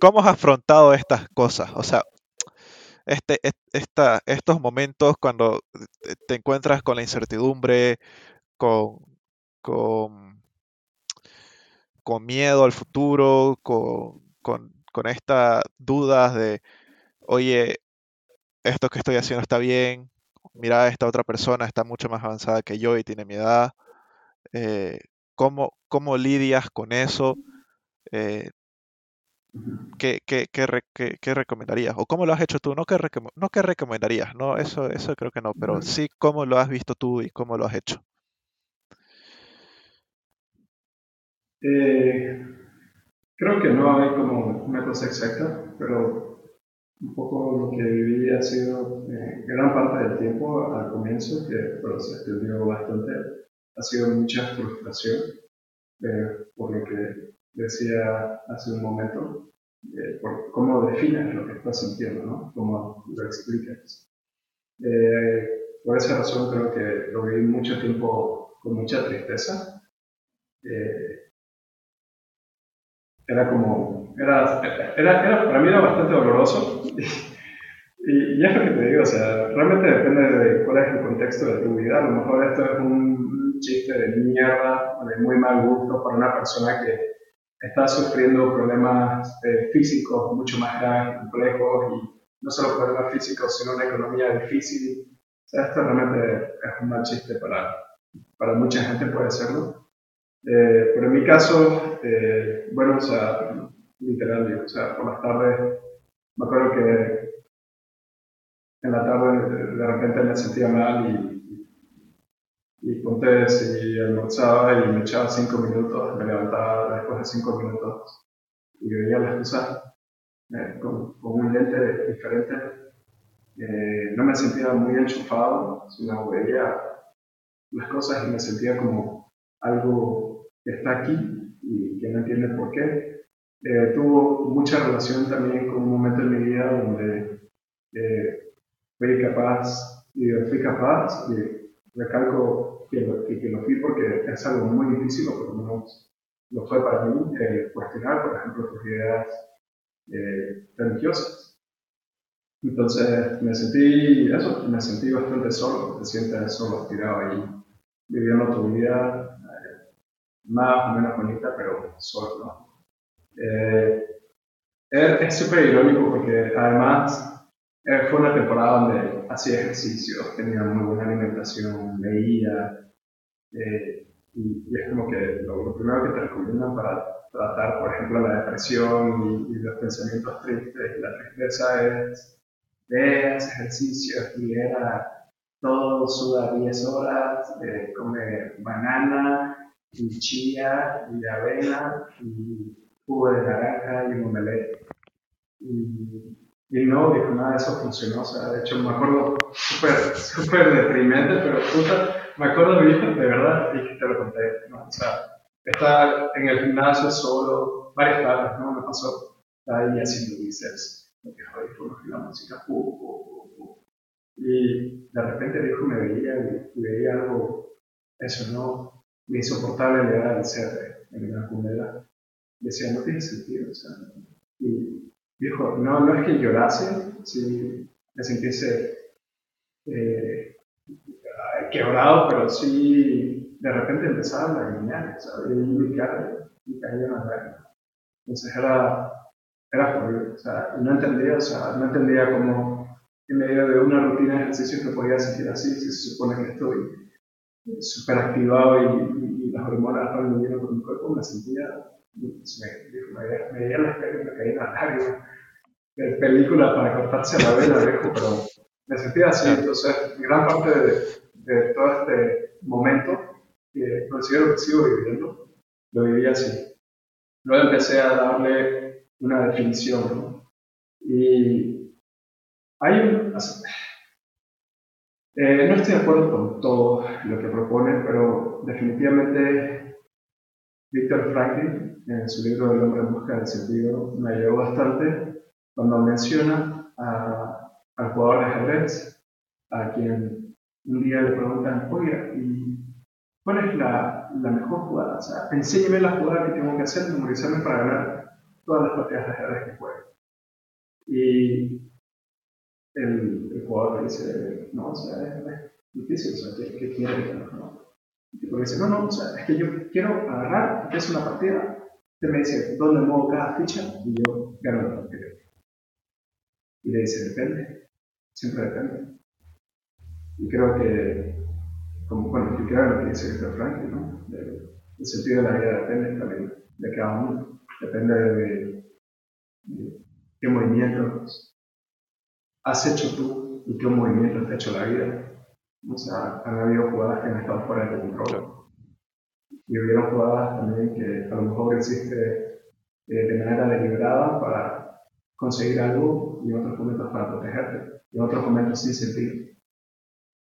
A: ¿Cómo has afrontado estas cosas? O sea, este, esta, estos momentos cuando te encuentras con la incertidumbre, con, con, con miedo al futuro, con, con, con estas dudas de, oye, esto que estoy haciendo está bien, mira, esta otra persona está mucho más avanzada que yo y tiene mi edad. Eh, ¿cómo, ¿cómo, lidias con eso? Eh, ¿qué, qué, qué, qué, recomendarías? ¿O cómo lo has hecho tú? No qué, no qué recomendarías, no, eso, eso creo que no, pero sí cómo lo has visto tú y cómo lo has hecho.
B: Eh, creo que no hay como una cosa exacta, pero un poco lo que viví ha sido eh, gran parte del tiempo al comienzo, que pero se extendió bastante, ha sido mucha frustración eh, por lo que decía hace un momento, eh, por cómo defines lo que estás sintiendo, ¿no? cómo lo explicas. por esa razón creo que lo viví mucho tiempo con mucha tristeza. era como, era, era, era, para mí era bastante doloroso y, y, es lo que te digo, o sea, realmente depende de cuál es el contexto de tu vida. A lo mejor esto es un chiste de mierda, de muy mal gusto para una persona que está sufriendo problemas eh, físicos mucho más graves, complejos, y no solo problemas físicos, sino una economía difícil. O sea, esto realmente es un mal chiste para, para mucha gente, puede serlo. Eh, pero en mi caso, eh, bueno, o sea, literal, o sea, por las tardes, me acuerdo que en la tarde de repente me sentía mal y, y conté si almorzaba y me echaba cinco minutos, me levantaba después de cinco minutos y veía las cosas eh, con, un lente diferente. Eh, no me sentía muy enchufado, sino veía las cosas y me sentía como algo que está aquí y que no entiende por qué. Eh, tuvo mucha relación también con un momento en mi vida donde fui capaz, y fui capaz, y recalco que lo, que, lo fui porque es algo muy difícil, o por lo menos lo fue para mí, eh, cuestionar, por ejemplo, tus ideas eh, religiosas. Entonces me sentí, eso, me sentí bastante solo, te sientes solo, tirado ahí, viviendo tu vida eh, más o menos bonita, pero solo, ¿no? Es súper irónico porque además eh, fue una temporada donde hacía ejercicio, tenía muy buena alimentación, leía, eh, y, es como que lo, primero que te recomiendan para tratar, por ejemplo, la depresión y, los pensamientos tristes y la tristeza es ve, ejercicio, era todo, suda 10 horas, eh, come banana y chía y avena y jugo de naranja y un omelette. Y y no, dijo, nada de eso funcionó. O sea, de hecho, me acuerdo súper, súper deprimente, pero puta, me acuerdo bien, de verdad, y que te lo conté. ¿no? O sea, estar en el gimnasio solo, varias tardes, ¿no? Me pasó, estaba ahí haciendo bíceps, lo que joder, la música, uh, uh, uh, y de repente dijo, me veía y, veía algo, eso, ¿no? Me insoportable le da el ser en la cumbre. Decía, no tiene sentido, o sea, y dijo, no, no es que llorase, sí, me sintiese eh, quebrado, pero sí, de repente empezaba a lagrimear, ¿sabes? Y mi cara, y caía en la Entonces era, era horrible, o sea, no entendía, o sea, no entendía cómo en medio de una rutina de ejercicio me podía sentir así, si se supone que estoy súper activado y, las hormonas estaban viviendo por mi cuerpo, me sentía, me, me, la espera y me caía en la lágrima de película para cortarse la vela, viejo, pero me sentía así. Entonces, gran parte de, de todo este momento, que considero que sigo viviendo, lo viví así. Luego empecé a darle una definición, ¿no? Y hay un... Eh, no estoy de acuerdo con todo lo que propone, pero definitivamente Víctor Franklin, en su libro El hombre en busca del sentido, me ayudó bastante cuando menciona a, al jugador de ajedrez, a quien un día le preguntan, oye, ¿y cuál es la, la, mejor jugada? O sea, enséñeme la jugada que tengo que hacer, memorizarme para ganar todas las partidas de ajedrez que juegue. Y el, jugador le dice, no, o sea, es, difícil, o sea, ¿qué, qué quiere? ¿no? Y el dice, no, no, o sea, es que yo quiero agarrar, es una partida, usted me dice dónde muevo cada ficha y yo gano la partida. Y le dice, depende, siempre depende. Y creo que, como, bueno, que creo lo que dice Víctor Franklin, ¿no? el sentido de la vida depende también de cada uno, depende de, qué movimientos has hecho tú y qué movimientos te ha hecho la vida. O sea, han habido jugadas que han estado fuera de control. Y hubieron jugadas también que a lo mejor existe eh, de manera deliberada para conseguir algo y en otros momentos para protegerte, y en otros momentos sin sentido.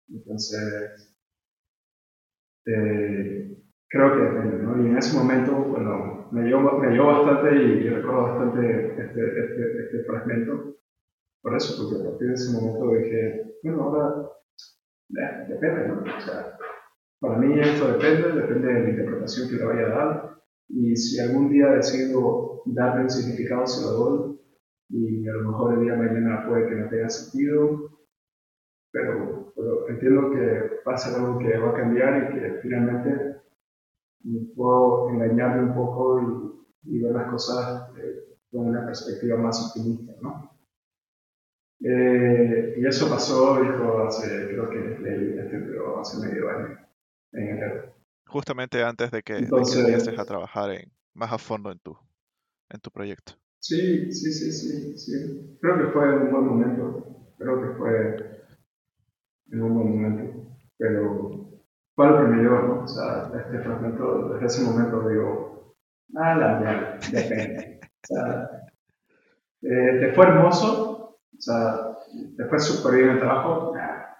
B: Entonces, eh, creo que depende, ¿no? Y en ese momento, bueno, me dio, me bastante y, recuerdo bastante este, este, este, fragmento, por eso, porque a partir de ese momento dije, bueno, ahora depende, ¿no? O sea, para mí esto depende, depende de la interpretación que le vaya a dar, y si algún día decido darle un significado, se lo doy, y a lo mejor el día de mañana puede que no tenga sentido, pero, pero entiendo que va a ser algo que va a cambiar y que finalmente puedo engañarme un poco y, ver las cosas eh, con una perspectiva más optimista, ¿no? Eh, y eso pasó, dijo, hace, creo que leí este, pero hace medio año, en enero.
A: Justamente antes de que, empieces a trabajar en, más a fondo en tu, en tu proyecto.
B: Sí, sí, sí, sí, sí. Creo que fue un buen momento. Creo que fue en un buen momento. Pero fue lo que me dio, ¿no? O sea, este fragmento, desde ese momento digo, ah, la mierda, depende. O sea, eh, ¿te fue hermoso? O sea, ¿te fue súper bien el trabajo?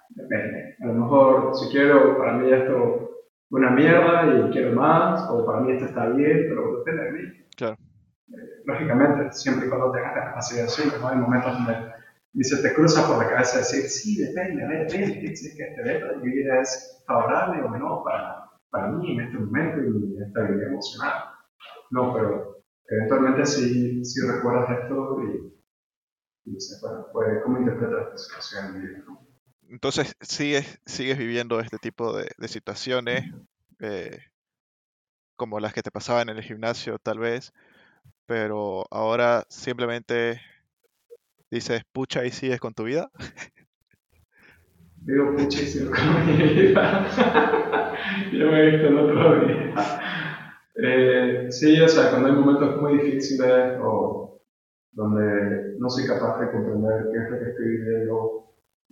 B: depende. A lo mejor, si quiero, para mí esto una mierda y quiero más, o para mí esto está bien, pero depende de mí.
A: Claro.
B: Eh, lógicamente, siempre y cuando tengas la capacidad de ¿no? Hay momentos donde se te cruza por la cabeza decir, sí, depende, depende, es que este reto de mi vida es favorable o no para, para mí en este momento y en esta vida emocional. No, pero eventualmente sí, sí recuerdas esto y, bueno, pues, ¿cómo interpretas esta situación en mi vida?
A: Entonces, sigues, sigues viviendo este tipo de, de situaciones, eh, como las que te pasaban en el gimnasio, tal vez, pero ahora simplemente Dices, pucha y sigues con tu vida.
B: Digo pucha y sigo con mi vida. Yo me he visto el otro día. Eh, sí, o sea, cuando hay momentos muy difíciles o donde no soy capaz de comprender qué es lo que estoy viviendo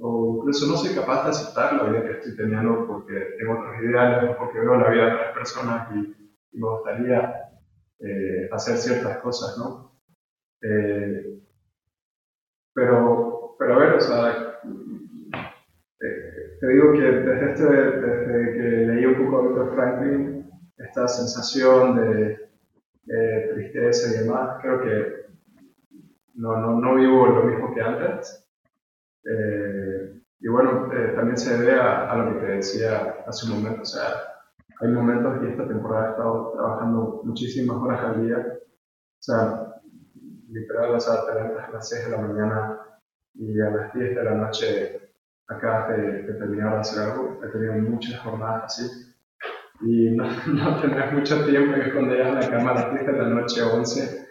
B: o incluso no soy capaz de aceptar la vida que estoy teniendo porque tengo otros ideales porque veo la vida de otras personas y, me gustaría eh, hacer ciertas cosas, ¿no? Eh, pero, pero a ver, o sea, eh, te digo que desde, este, desde que leí un poco a Victor Franklin, esta sensación de, tristeza y demás, creo que no, no, no vivo lo mismo que antes. Eh, y bueno, eh, también se debe a, a, lo que te decía hace un momento, o sea, hay momentos y esta temporada he estado trabajando muchísimas horas al día, o sea, literal, o sea, te levantas a las 6 de la mañana y a las 10 de la noche acabas de, de terminar de hacer algo. He tenido muchas jornadas así y no, no tendrás mucho tiempo y cuando llegas la cama a las 10 de la noche o 11,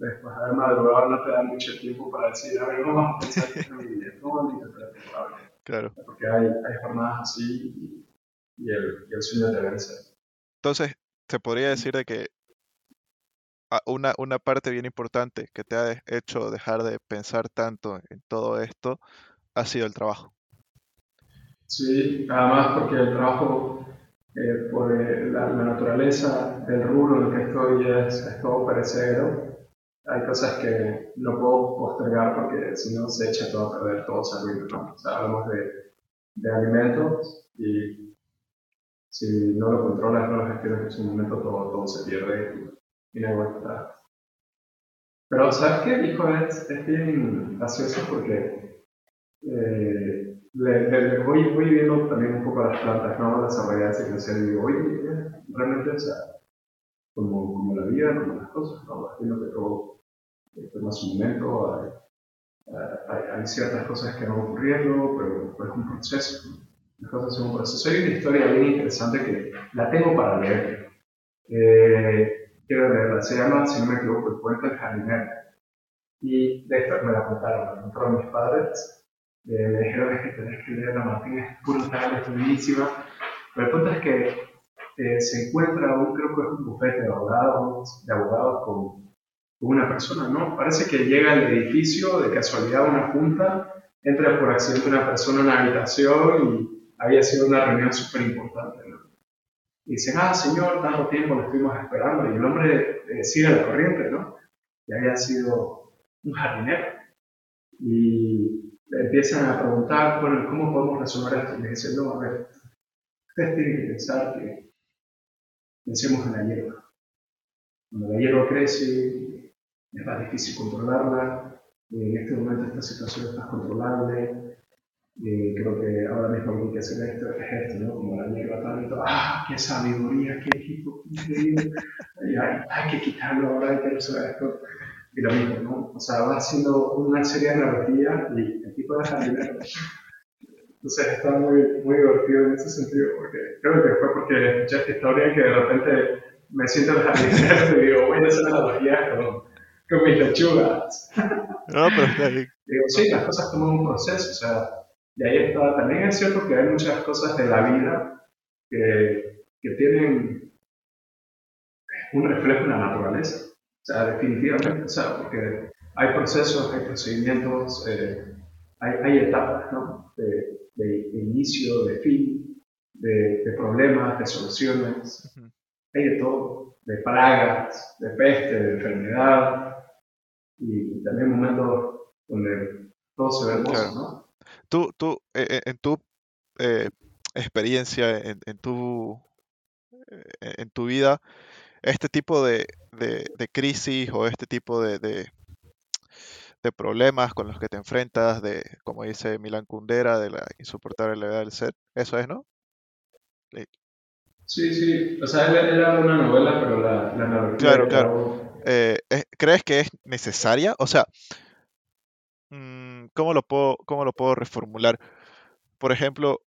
B: después de haber madrugado no te da mucho tiempo para decir, a ver, vamos a pensar en mi vida, cómo mi
A: Claro.
B: Porque hay, hay jornadas así y, y, el, y el sueño te vence.
A: Entonces, se podría decir de que una, una parte bien importante que te ha hecho dejar de pensar tanto en todo esto ha sido el trabajo.
B: Sí, además porque el trabajo, eh, por eh, la, naturaleza del rubro en el que estoy, es, todo perecedero. Hay cosas que no puedo postergar porque si no se echa todo a perder, todo se arruina. ¿no? O sea, hablamos de, de alimentos y si no lo controlas, no lo gestionas en su momento, todo, todo se pierde y la vuelta. Pero, ¿sabes qué, hijo? Es, es bien gracioso porque eh, le, voy, voy, viendo también un poco las plantas, ¿no? Y crecer y digo, oye, realmente, o sea, como, como la vida, como las cosas, ¿no? Entiendo que todo toma su momento, hay, hay, hay, ciertas cosas que no van ocurriendo, pero, pero, es un proceso. Las cosas son un proceso. Hay una historia bien interesante que la tengo para leer. Eh, quiero leerla, se llama, si no me equivoco, El Puente del Jardinero. Y de esto me la contaron, me contaron mis padres, eh, me dijeron que tenés que leerla, Martín, es brutal, es buenísima. Pero el punto es que se encuentra un, creo que es un bufete de abogados, de abogados con, una persona, ¿no? Parece que llega al edificio, de casualidad una junta, entra por accidente una persona en una habitación y había sido una reunión súper importante, ¿no? Y dicen, ah, señor, tanto tiempo lo estuvimos esperando. Y el hombre eh, sigue la corriente, ¿no? Y había sido un jardinero. y empiezan a preguntar, bueno, ¿cómo podemos resolver esto? Y me dicen, no, a ver, ustedes tienen que pensar que pensemos en la hierba. Cuando la hierba crece, es más difícil controlarla, en este momento esta situación está controlable, y creo que ahora mismo lo que hay que hacer esto, es esto, ¿no? Como la hierba tanto, ¡ah, qué sabiduría, qué equipo! Y hay, hay que quitarlo ahora, hay que resolver esto. Y lo mismo, ¿no? O sea, va haciendo una serie de narrativas y el tipo deja dinero. Entonces está muy, muy divertido en ese sentido, porque creo que fue porque escuché esta historia que de repente me siento en jardinero y digo, voy a hacer analogías con, con mis lechugas.
A: No, pero está bien.
B: Digo, sí, las cosas toman un proceso, o sea, y ahí está. También es cierto que hay muchas cosas de la vida que, que tienen un reflejo en la naturaleza. O sea, definitivamente, o sea, porque hay procesos, hay procedimientos, eh, hay, hay, etapas, ¿no? De, de, inicio, de fin, de, de, problemas, de soluciones. Hay de todo, de plagas, de peste, de enfermedad, y también momentos donde todo se ve hermoso, ¿no?
A: Tú, tú, eh, eh, en tu eh, experiencia, en, en tu, en tu vida, este tipo de, de, crisis o este tipo de, de, problemas con los que te enfrentas, de, como dice Milan Kundera, de la insoportable levedad del ser, eso es, ¿no?
B: Sí, sí, o sea, era una novela, pero la, la
A: Claro, claro. ¿Crees que es necesaria? O sea, mm, ¿cómo lo puedo, cómo lo puedo reformular? Por ejemplo,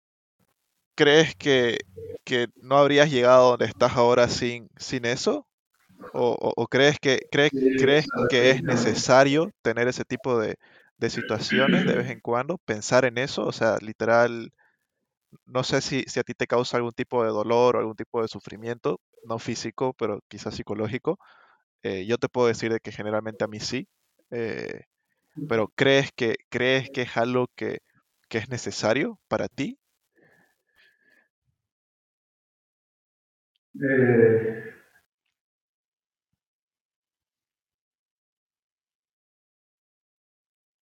A: ¿crees que, que no habrías llegado donde estás ahora sin, sin eso? ¿O, crees, que, crees que es necesario tener ese tipo de, de, situaciones de vez en cuando? ¿Pensar en eso? O sea, literal, no sé si, si, a ti te causa algún tipo de dolor o algún tipo de sufrimiento, no físico, pero quizás psicológico. Eh, yo te puedo decir de que generalmente a mí sí. Eh, pero ¿crees que, crees que es algo que, que es necesario para ti?
B: Eh,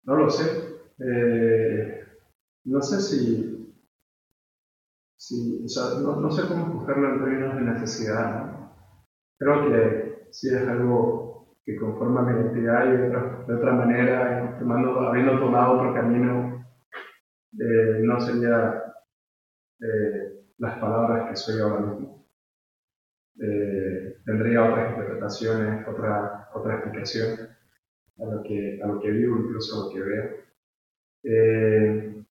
B: no lo sé. Eh, no sé si, si o sea, no, no, sé cómo escogerlo en términos de necesidad. Creo que sí es algo que conforma mi identidad y de otra, de otra manera, tomando, habiendo tomado otro camino, eh, no sería las palabras que soy ahora mismo. Eh, tendría otras interpretaciones, otra, otra explicación a lo, que, a lo que vivo, incluso a lo que veo. Eh,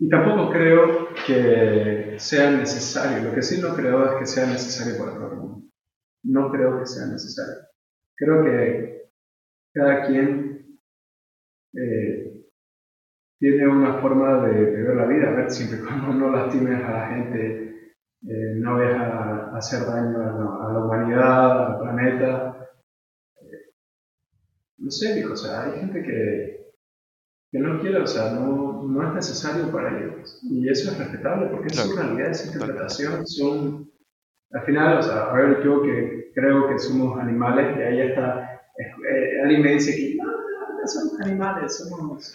B: y tampoco creo que sea necesario, lo que sí no creo es que sea necesario para todo el mundo. No creo que sea necesario. Creo que cada quien eh, tiene una forma de, ver la vida, a ver, siempre cuando no lastimes a la gente, eh, no vayas a, hacer daño a la, humanidad, al planeta. Eh, no sé, o sea, hay gente que, que no quiere, o sea, no, no, es necesario para ellos. Y eso es respetable porque es su realidad, es interpretación, son... Al final, o sea, a ver, yo que creo que somos animales, y ahí está, eh, alguien me dice que no, no, somos animales, somos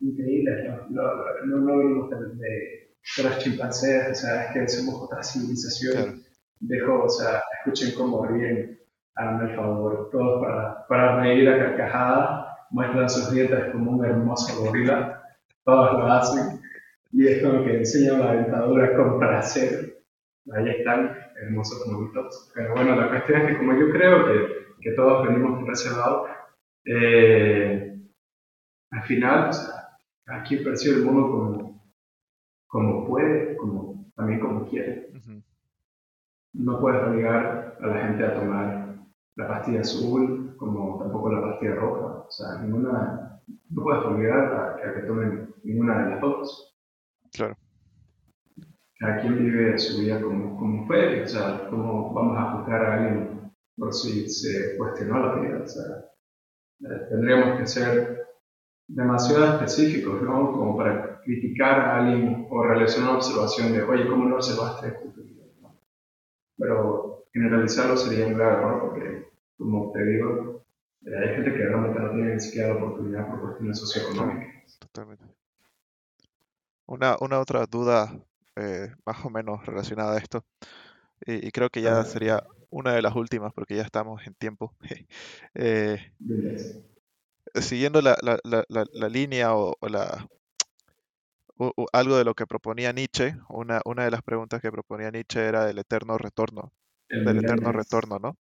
B: increíbles, no, no, no, venimos de de los chimpancés, o sea, es que somos otra civilización. Dejo, o sea, escuchen cómo ríen, háganme el favor, todos para, para reír a carcajadas, muestran sus dientes como un hermoso gorila, todos lo hacen, y es como que enseñan la dentadura con placer. Ahí están, hermosos monitos. Pero bueno, la cuestión es que como yo creo que, que todos venimos por ese lado, eh, al final, o sea, aquí percibe el mundo como como puede, como, también como quiere. No puedes obligar a la gente a tomar la pastilla azul como tampoco la pastilla roja. O sea, ninguna, no puedes obligar a, que tomen ninguna de las dos.
A: Claro.
B: Cada quien vive su vida como, como puede. O sea, cómo vamos a juzgar a alguien por si se cuestionó la vida. O sea, eh, tendríamos que ser demasiado específicos, ¿no? Como para criticar a alguien o realizar una observación de, oye, ¿cómo no observaste? Pero generalizarlo sería un grave error porque, como te digo, Eh, hay gente que realmente no tiene ni siquiera la oportunidad por cuestiones socioeconómicas.
A: Totalmente. Una, una otra duda eh, más o menos relacionada a esto, y, y creo que ya sería una de las últimas porque ya estamos en tiempo. Eh, siguiendo la, la, la, la línea o, o la, o- o algo de lo que proponía Nietzsche, una, una de las preguntas que proponía Nietzsche era del eterno retorno,
B: El
A: del eterno retorno, ¿no?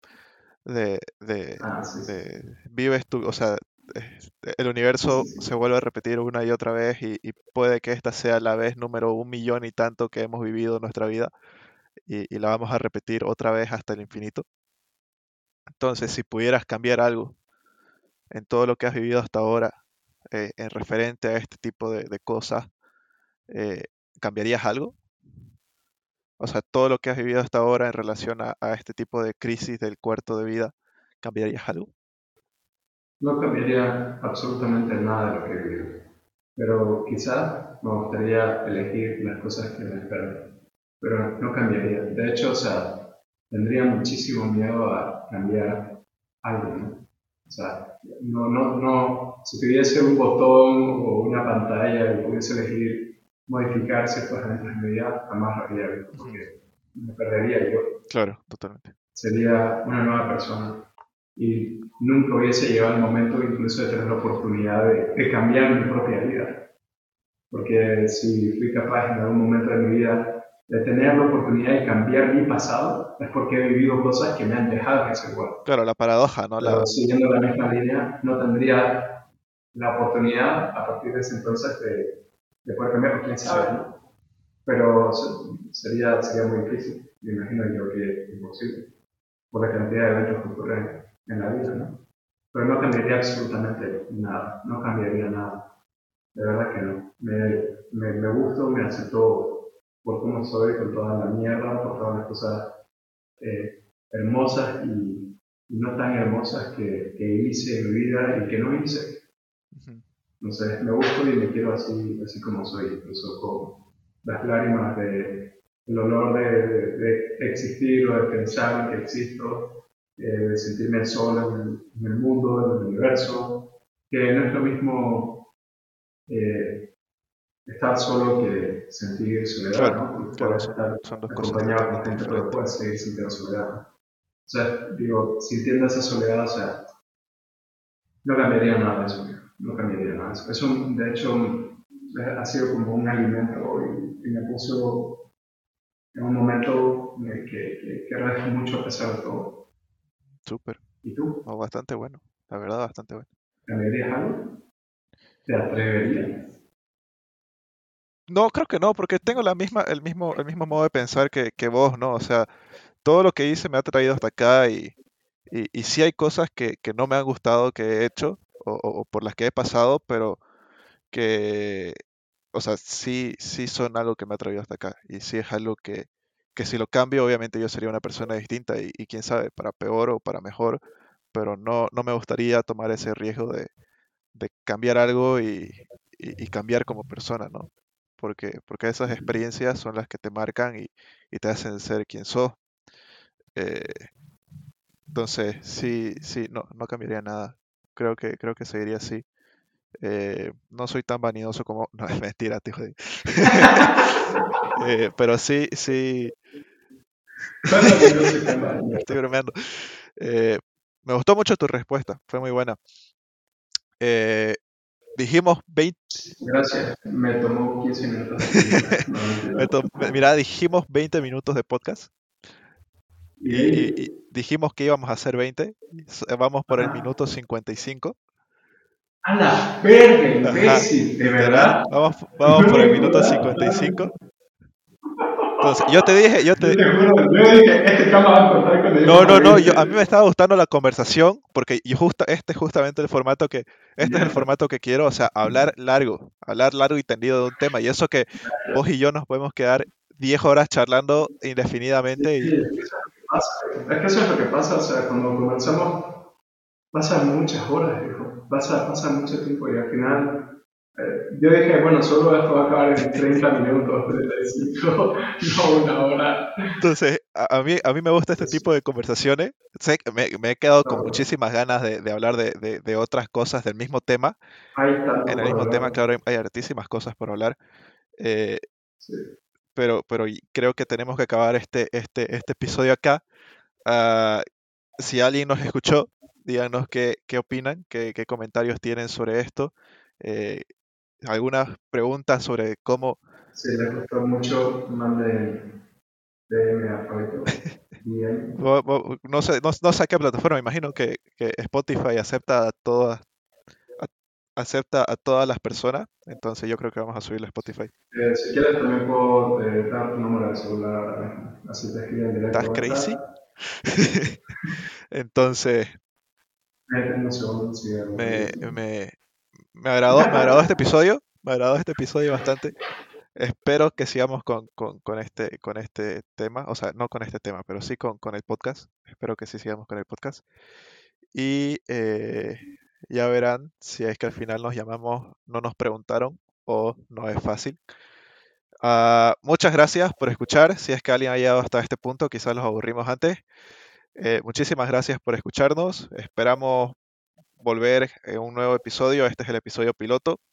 A: De, de,
B: Ah, sí, sí.
A: de vives tu, o sea, el universo se vuelve a repetir una y otra vez y, y puede que esta sea la vez número un millón y tanto que hemos vivido en nuestra vida y, y la vamos a repetir otra vez hasta el infinito. Entonces, si pudieras cambiar algo en todo lo que has vivido hasta ahora, eh, en referente a este tipo de, de cosas, eh, ¿cambiarías algo? O sea, todo lo que has vivido hasta ahora en relación a, a este tipo de crisis del cuarto de vida, ¿cambiarías algo?
B: No cambiaría absolutamente nada de lo que he vivido, pero quizá me gustaría elegir las cosas que me esperan, pero no cambiaría. De hecho, o sea, tendría muchísimo miedo a cambiar algo, ¿no? O sea, no, no, no, si tuviese un botón o una pantalla y pudiese elegir modificar mi vida, jamás lo haría, ¿viste? porque me perdería yo
A: Claro, totalmente.
B: sería una nueva persona y nunca hubiese llegado el momento incluso de tener la oportunidad de, de cambiar mi propia vida. Porque si fui capaz en algún momento de mi vida de tener la oportunidad de cambiar mi pasado, es porque he vivido cosas que me han dejado de ser igual.
A: Claro, la paradoja, ¿no? La,
B: siguiendo la misma línea, no tendría la oportunidad a partir de ese entonces de, de poder cambiar, quién sabe, ¿no? Pero se- sería, sería muy difícil, me imagino yo que imposible, por la cantidad de eventos que ocurren en la vida, ¿no? Pero no cambiaría absolutamente nada, no cambiaría nada, de verdad que no. Me, me, me gusto, me acepto por cómo soy, con toda la mierda, por todas las cosas eh, hermosas y, y no tan hermosas que, que hice en mi vida y que no hice. No sé, me gusto y me quiero así, así como soy, incluso con las lágrimas de el olor de, de- de existir o de pensar que existo, eh, de sentirme solo en el, en el mundo, en el universo, que no es lo mismo eh, estar solo que sentir soledad,
A: Claro,
B: ¿no? Porque
A: claro,
B: estar
A: son dos cosas
B: acompañado
A: totalmente
B: gente, pero puedes seguir sintiendo soledad. O sea, digo, sintiendo esa soledad, o sea, no cambiaría nada de eso, no cambiaría nada de eso. De hecho, ha sido como un alimento y, y me puso en un momento que, que, que agradezco mucho a pesar de todo.
A: Súper,
B: ¿Y tú?
A: no, bastante bueno, la verdad, bastante bueno.
B: ¿Cambiarías algo? ¿Te atreverías?
A: No, creo que no, porque tengo la misma, el mismo, el mismo modo de pensar que, que vos, ¿no? O sea, todo lo que hice me ha traído hasta acá y, y, y sí hay cosas que, que no me han gustado que he hecho o, por las que he pasado, pero que, o sea, sí, sí son algo que me ha traído hasta acá y sí es algo que, que si lo cambio, obviamente yo sería una persona distinta y, y quién sabe, para peor o para mejor, pero no, no me gustaría tomar ese riesgo de, de cambiar algo y, y- y cambiar como persona, ¿no? Porque, porque esas experiencias son las que te marcan y, y te hacen ser quien sos. Eh, entonces, sí, sí, no, no cambiaría nada. Creo que, creo que seguiría así. Eh, no soy tan vanidoso como... No, es mentira, jodí. Eh, pero sí, sí, estoy bromeando. Eh, me gustó mucho tu respuesta, fue muy buena. Dijimos 20,
B: Gracias, me tomó 15 minutos.
A: Me to- mira, dijimos 20 minutos de podcast
B: Y
A: dijimos que íbamos a hacer 20. s- Vamos por el
B: Ajá.
A: minuto 55.
B: ¡A la verga, imbécil! ¿De verdad?
A: Vamos, vamos por el minuto
B: Joder,
A: 55. Entonces, yo te dije, yo
B: Yo
A: te...
B: te juro, yo dije, este va a cortar cuando
A: No, no, no,
B: 20.
A: yo, a mí me estaba gustando la conversación porque yo justa, este es justamente el formato que, este es el formato que quiero, o sea, hablar largo, hablar largo y tendido de un tema. Y eso que vos y yo nos podemos quedar 10 horas charlando indefinidamente
B: Sí,
A: y
B: es que eso es lo que pasa. Es que eso es lo que pasa, o sea, cuando comenzamos, pasan muchas horas, viejo. Pasa, pasa mucho tiempo y al final Eh, yo dije, bueno, solo esto va a acabar en 30 minutos, 35, no una hora.
A: Entonces, a, mí, a mí me gusta este tipo de conversaciones. Sé que me, me he quedado con muchísimas ganas de, de hablar de, de, de, otras cosas del mismo tema. en el mismo tema, claro, hay hartísimas cosas por hablar. Eh, sí. Pero, pero creo que tenemos que acabar este, este, este episodio acá. Uh, si alguien nos escuchó, díganos qué, qué opinan, qué, qué, comentarios tienen sobre esto. Eh, algunas preguntas sobre cómo...
B: Si les gustó mucho, manden DM a
A: no, sé, no, no, sé qué plataforma, imagino que, que Spotify acepta todas acepta a todas las personas, entonces yo creo que vamos a subirlo a Spotify.
B: Eh, si quieres también puedo eh, dar tu número de celular, así te escriben directo.
A: ¿Estás crazy? entonces... Me, me, me agradó, me agradó este episodio, me agradó este episodio bastante. Espero que sigamos con, con, con, este, con este tema, o sea, no con este tema, pero sí con, con el podcast. Espero que sí sigamos con el podcast. Y eh, ya verán si es que al final nos llamamos, no nos preguntaron o no es fácil. Uh, muchas gracias por escuchar. Si es que alguien ha llegado hasta este punto, quizás los aburrimos antes. Eh, muchísimas gracias por escucharnos. Esperamos volver en un nuevo episodio. Este es el episodio piloto.